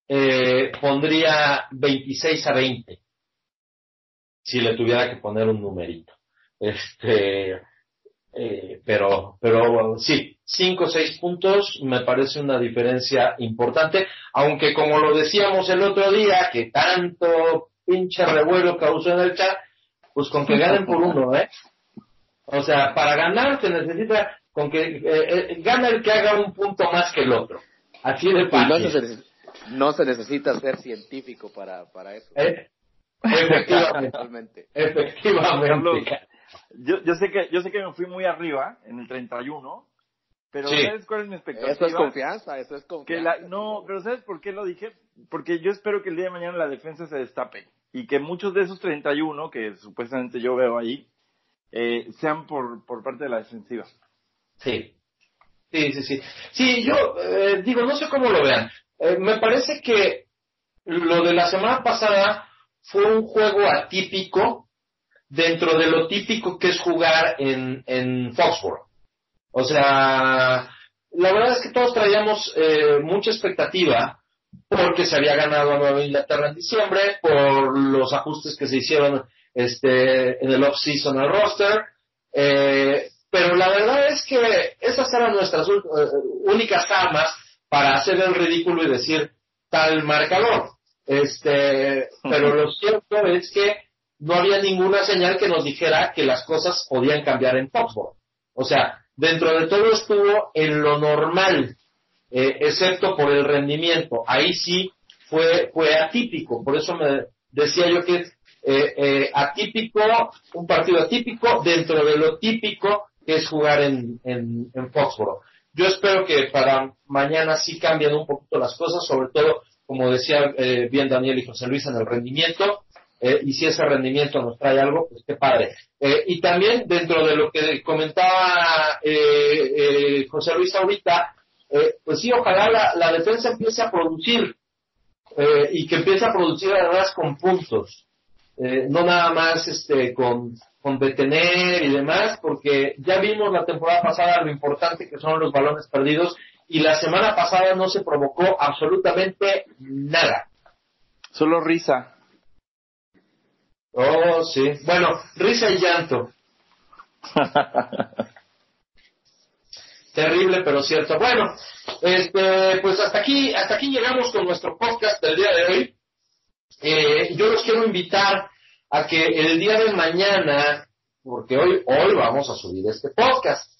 eh, pondría 26 a 20. Si le tuviera que poner un numerito. Este, eh, pero, pero sí, 5 o 6 puntos me parece una diferencia importante, aunque como lo decíamos el otro día, que tanto pinche revuelo causó en el chat, pues con que ganen por uno, ¿eh? O sea, para ganar se necesita con que eh, eh, gana el que haga un punto más que el otro. Así de no fácil. neces- no se necesita ser científico para, para eso. Eh, Efectivamente. Efectivamente. Carlos, yo, yo sé que yo sé que me fui muy arriba en el 31, pero Sí. ¿sabes cuál es mi expectativa? Eso es confianza, eso es Que confianza. la, no, pero ¿sabes por qué lo dije? Porque yo espero que el día de mañana la defensa se destape y que muchos de esos 31 que supuestamente yo veo ahí eh, sean por, por parte de la defensiva. Sí. Sí, sí, sí. Sí, yo eh, digo, no sé cómo lo vean. Eh, me parece que lo de la semana pasada fue un juego atípico dentro de lo típico que es jugar en, en Foxborough. O sea, la verdad es que todos traíamos eh, mucha expectativa porque se había ganado a Nueva Inglaterra en diciembre, por los ajustes que se hicieron este, en el off-season al roster. Eh, pero la verdad es que esas eran nuestras eh, únicas armas para hacer el ridículo y decir tal marcador. Este, pero lo cierto es que no había ninguna señal que nos dijera que las cosas podían cambiar en Foxborough. O sea, dentro de todo estuvo en lo normal, eh, excepto por el rendimiento. Ahí sí fue, fue atípico. Por eso me decía yo que eh, eh, atípico, un partido atípico dentro de lo típico que es jugar en, en, en Foxborough. Yo espero que para mañana sí cambien un poquito las cosas, sobre todo, como decía eh, bien Daniel y José Luis, en el rendimiento. eh, y si ese rendimiento nos trae algo, pues qué padre. Eh, y también dentro de lo que comentaba eh, José Luis ahorita, eh, pues sí, ojalá la, la defensa empiece a producir eh, y que empiece a producir además con puntos, Eh, no nada más este con, con detener y demás, porque ya vimos la temporada pasada lo importante que son los balones perdidos y la semana pasada no se provocó absolutamente nada. Solo risa. Oh, sí. Bueno, risa y llanto. Terrible, pero cierto. Bueno, este, pues hasta aquí, hasta aquí llegamos con nuestro podcast del día de hoy. Eh, yo los quiero invitar a que el día de mañana, porque hoy, hoy vamos a subir este podcast,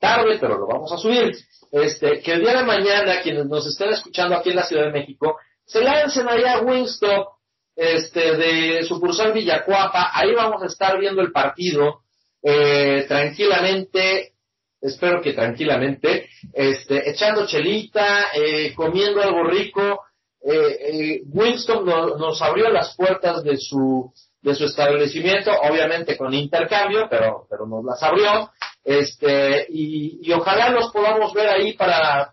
tarde, pero lo vamos a subir. Este, que el día de mañana, quienes nos estén escuchando aquí en la Ciudad de México, se lancen allá a Wingstop, este, de sucursal Villacuapa, ahí vamos a estar viendo el partido, eh, tranquilamente, espero que tranquilamente, este, echando chelita, eh, comiendo algo rico, eh, eh, Winston no- nos abrió las puertas de su de su establecimiento, obviamente con intercambio, pero pero nos las abrió, este y, ojalá los podamos ver ahí para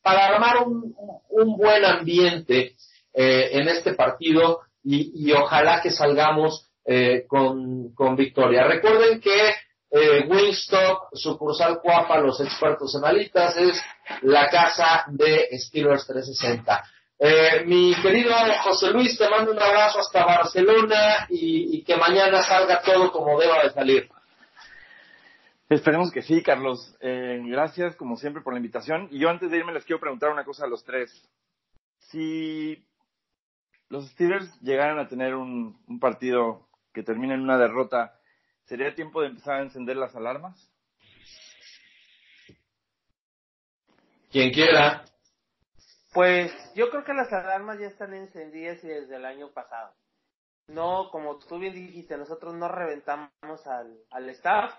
para armar un, un buen ambiente eh, en este partido y, y ojalá que salgamos eh, con, con victoria. Recuerden que eh, Wingstop, sucursal Cuapa, los expertos en alitas, es la casa de Steelers 360. Eh, mi querido José Luis, te mando un abrazo hasta Barcelona y, que mañana salga todo como deba de salir. Esperemos que sí, Carlos. Eh, gracias, como siempre, por la invitación. Y yo antes de irme les quiero preguntar una cosa a los tres. Si los Steelers llegaran a tener un, un partido que termine en una derrota, ¿sería tiempo de empezar a encender las alarmas? Quien quiera. Pues yo creo que las alarmas ya están encendidas y desde el año pasado. No, como tú bien dijiste, nosotros no reventamos al, al staff,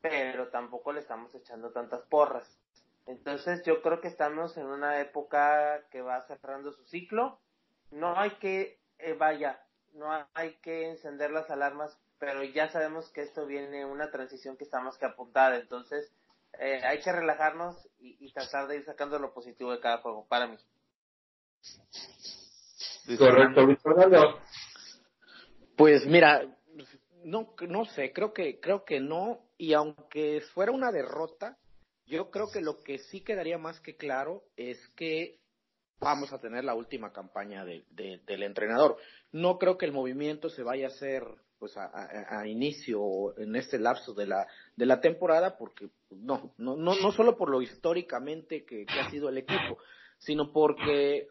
pero tampoco le estamos echando tantas porras. Entonces yo creo que estamos en una época que va cerrando su ciclo. No hay que, eh, vaya, no hay que encender las alarmas, pero ya sabemos que esto viene una transición que está más que apuntada. Entonces eh, hay que relajarnos y, y tratar de ir sacando lo positivo de cada juego, para mí. Correcto, Luis Fernando. Pues mira, no, no sé, creo que, creo que no, y aunque fuera una derrota, Yo creo que lo que sí quedaría más que claro es que vamos a tener la última campaña de, de, del entrenador. No creo que el movimiento se vaya a hacer pues a, a, a, inicio en este lapso de la de la temporada porque no no no no solo por lo históricamente que, ha sido el equipo sino porque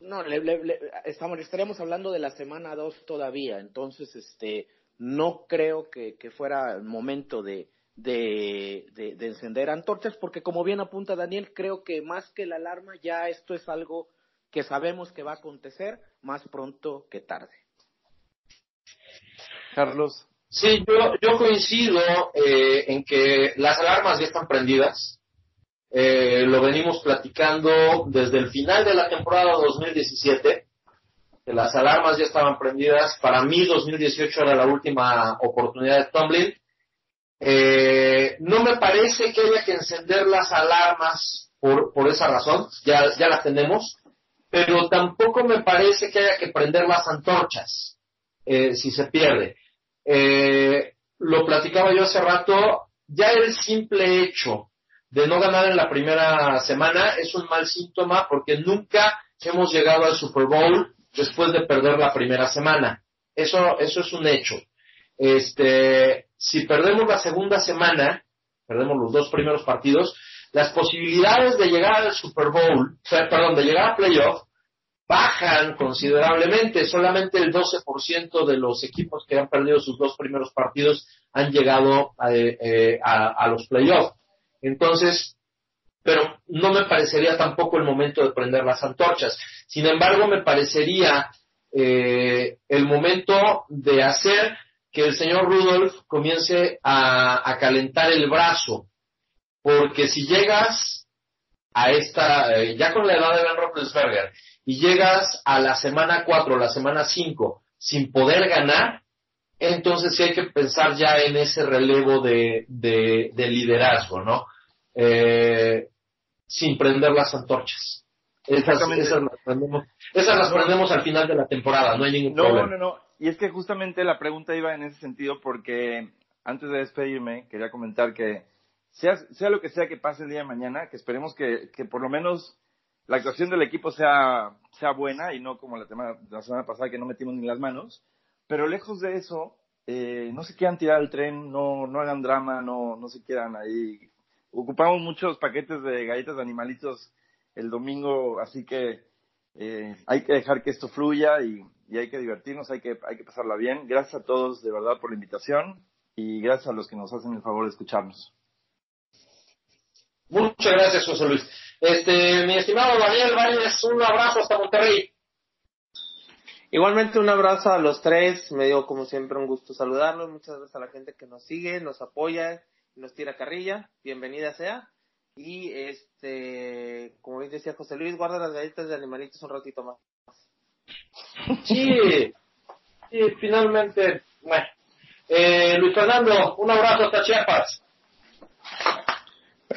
no le, le, le, estamos estaríamos hablando de la semana 2 todavía. Entonces este no creo que, fuera el momento de, de encender antorchas porque como bien apunta Daniel creo que más que la alarma ya esto es algo que sabemos que va a acontecer más pronto que tarde Carlos. Sí, yo, yo coincido eh, en que las alarmas ya están prendidas. Eh, lo venimos platicando desde el final de la temporada 2017, que las alarmas ya estaban prendidas. Para mí 2018 era la última oportunidad de Tomlin. Eh, no me parece que haya que encender las alarmas por, por esa razón, ya, ya las tenemos, pero tampoco me parece que haya que prender las antorchas eh, si se pierde. Eh, lo platicaba yo hace rato, ya el simple hecho de no ganar en la primera semana es un mal síntoma porque nunca hemos llegado al Super Bowl después de perder la primera semana. Eso, eso es un hecho. Este, si perdemos la segunda semana, perdemos los dos primeros partidos, las posibilidades de llegar al Super Bowl, perdón, de llegar a playoff, bajan considerablemente. Solamente el 12% de los equipos que han perdido sus dos primeros partidos han llegado a, eh, a, los playoffs. Entonces, pero no me parecería tampoco el momento de prender las antorchas. Sin embargo, me parecería eh, el momento de hacer que el señor Rudolph comience a, a calentar el brazo. Porque si llegas a esta, eh, ya con la edad de Ben Roethlisberger, y llegas a la semana 4, la semana 5, sin poder ganar, entonces sí hay que pensar ya en ese relevo de, de, de liderazgo, ¿no? Eh, sin prender las antorchas. Esas, esas, las prendemos, esas las prendemos al final de la temporada, no hay ningún no, problema. No, no, no. Y es que justamente la pregunta iba en ese sentido porque antes de despedirme quería comentar que sea, sea lo que sea que pase el día de mañana, que esperemos que, que por lo menos la actuación del equipo sea, sea buena y no como la, tema, la semana pasada que no metimos ni las manos. Pero lejos de eso, eh, no se quieran tirar el tren, no, no hagan drama, no, no se quieran ahí. Ocupamos muchos paquetes de galletas de animalitos el domingo, así que eh, hay que dejar que esto fluya y, y, hay que divertirnos, hay que, hay que pasarla bien. Gracias a todos de verdad por la invitación y gracias a los que nos hacen el favor de escucharnos. Muchas gracias, José Luis. Este, mi estimado Daniel Valles, un abrazo hasta Monterrey. Igualmente un abrazo a los tres, me dio como siempre un gusto saludarlos, muchas gracias a la gente que nos sigue, nos apoya, nos tira carrilla, bienvenida sea. Y este, como bien decía José Luis, guarda las galletas de animalitos un ratito más. Sí, sí, finalmente, bueno. Eh, Luis Fernando, un abrazo hasta Chiapas.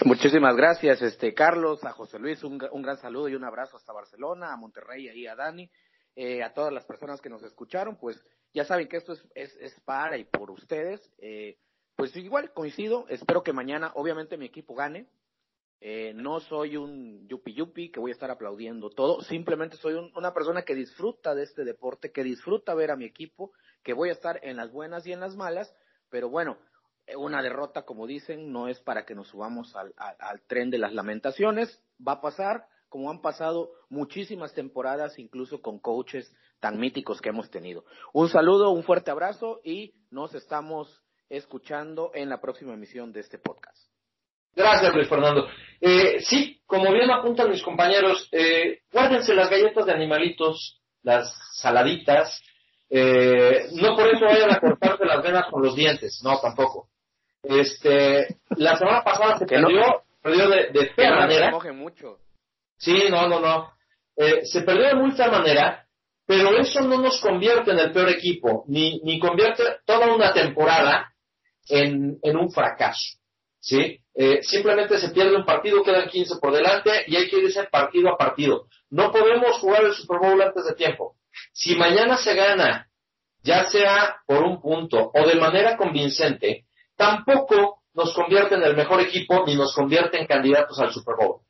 Muchísimas gracias, este Carlos, a José Luis, un, gran saludo y un abrazo hasta Barcelona, a Monterrey y a Dani, eh, a todas las personas que nos escucharon, pues ya saben que esto es, es, es para y por ustedes. Eh, pues igual coincido, espero que mañana, obviamente, mi equipo gane. Eh, no soy un yupi yupi que voy a estar aplaudiendo todo, simplemente soy un, una persona que disfruta de este deporte, que disfruta ver a mi equipo, que voy a estar en las buenas y en las malas, pero bueno, una derrota, como dicen, no es para que nos subamos al, tren de las lamentaciones. Va a pasar, como han pasado muchísimas temporadas, incluso con coaches tan míticos que hemos tenido. Un saludo, un fuerte abrazo y nos estamos escuchando en la próxima emisión de este podcast. Gracias, Luis Fernando. Eh, sí, como bien apuntan mis compañeros, eh, guárdense las galletas de animalitos, las saladitas. Eh, no por eso vayan a cortarse las venas con los dientes, no, tampoco. Este, la semana pasada se perdió, no, perdió de, de fea no manera. Se mucho. Sí, no, no, no. Eh, se perdió de muy fea manera, pero eso no nos convierte en el peor equipo, ni, ni convierte toda una temporada en, en un fracaso. ¿Sí? Eh, simplemente se pierde un partido, quedan 15 por delante y hay que irse partido a partido. No podemos jugar el Super Bowl antes de tiempo. Si mañana se gana, ya sea por un punto o de manera convincente, tampoco nos convierte en el mejor equipo ni nos convierte en candidatos al Super Bowl.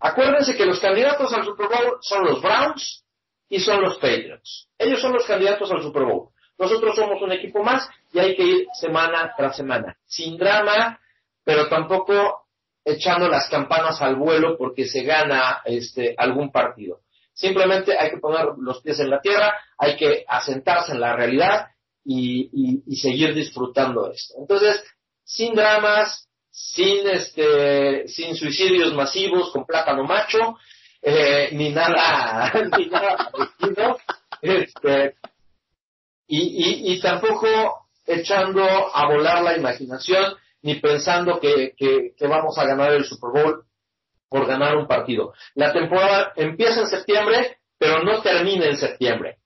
Acuérdense que los candidatos al Super Bowl son los Browns y son los Patriots. Ellos son los candidatos al Super Bowl. Nosotros somos un equipo más y hay que ir semana tras semana, sin drama, pero tampoco echando las campanas al vuelo porque se gana este, algún partido. Simplemente hay que poner los pies en la tierra, hay que asentarse en la realidad y, seguir disfrutando esto. Entonces, sin dramas, sin este, sin suicidios masivos con plátano macho, eh, ni nada, ni nada este, y, y tampoco echando a volar la imaginación ni pensando que, que, vamos a ganar el Super Bowl por ganar un partido. La temporada empieza en septiembre, pero no termina en septiembre.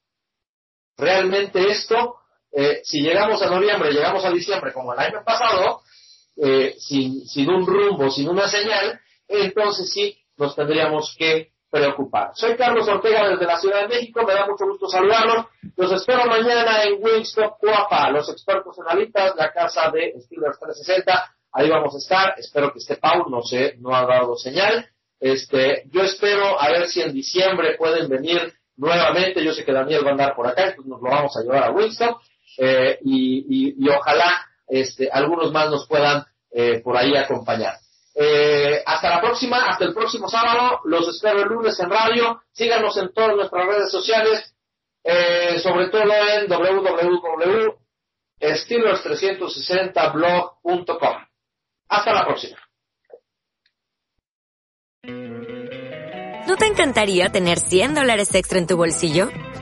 Realmente esto, eh, si llegamos a noviembre, llegamos a diciembre como el año pasado, eh, sin, un rumbo, sin una señal, entonces sí nos tendríamos que preocupar. Soy Carlos Ortega desde la Ciudad de México, me da mucho gusto saludarlos. Los espero mañana en Wingstop Cuapa, los expertos analistas, la casa de Steelers 360. Ahí vamos a estar. Espero que esté Paul, no sé, no ha dado señal. Este, yo espero a ver si en diciembre pueden venir nuevamente. Yo sé que Daniel va a andar por acá, entonces nos lo vamos a llevar a Wingstop. Eh, y, y, ojalá este, algunos más nos puedan eh, por ahí acompañar. Eh, hasta la próxima, hasta el próximo sábado. Los espero el lunes en radio. Síganos en todas nuestras redes sociales, sobre todo en www.steelers360blog.com. Hasta la próxima. ¿No te encantaría tener 100 dólares extra en tu bolsillo?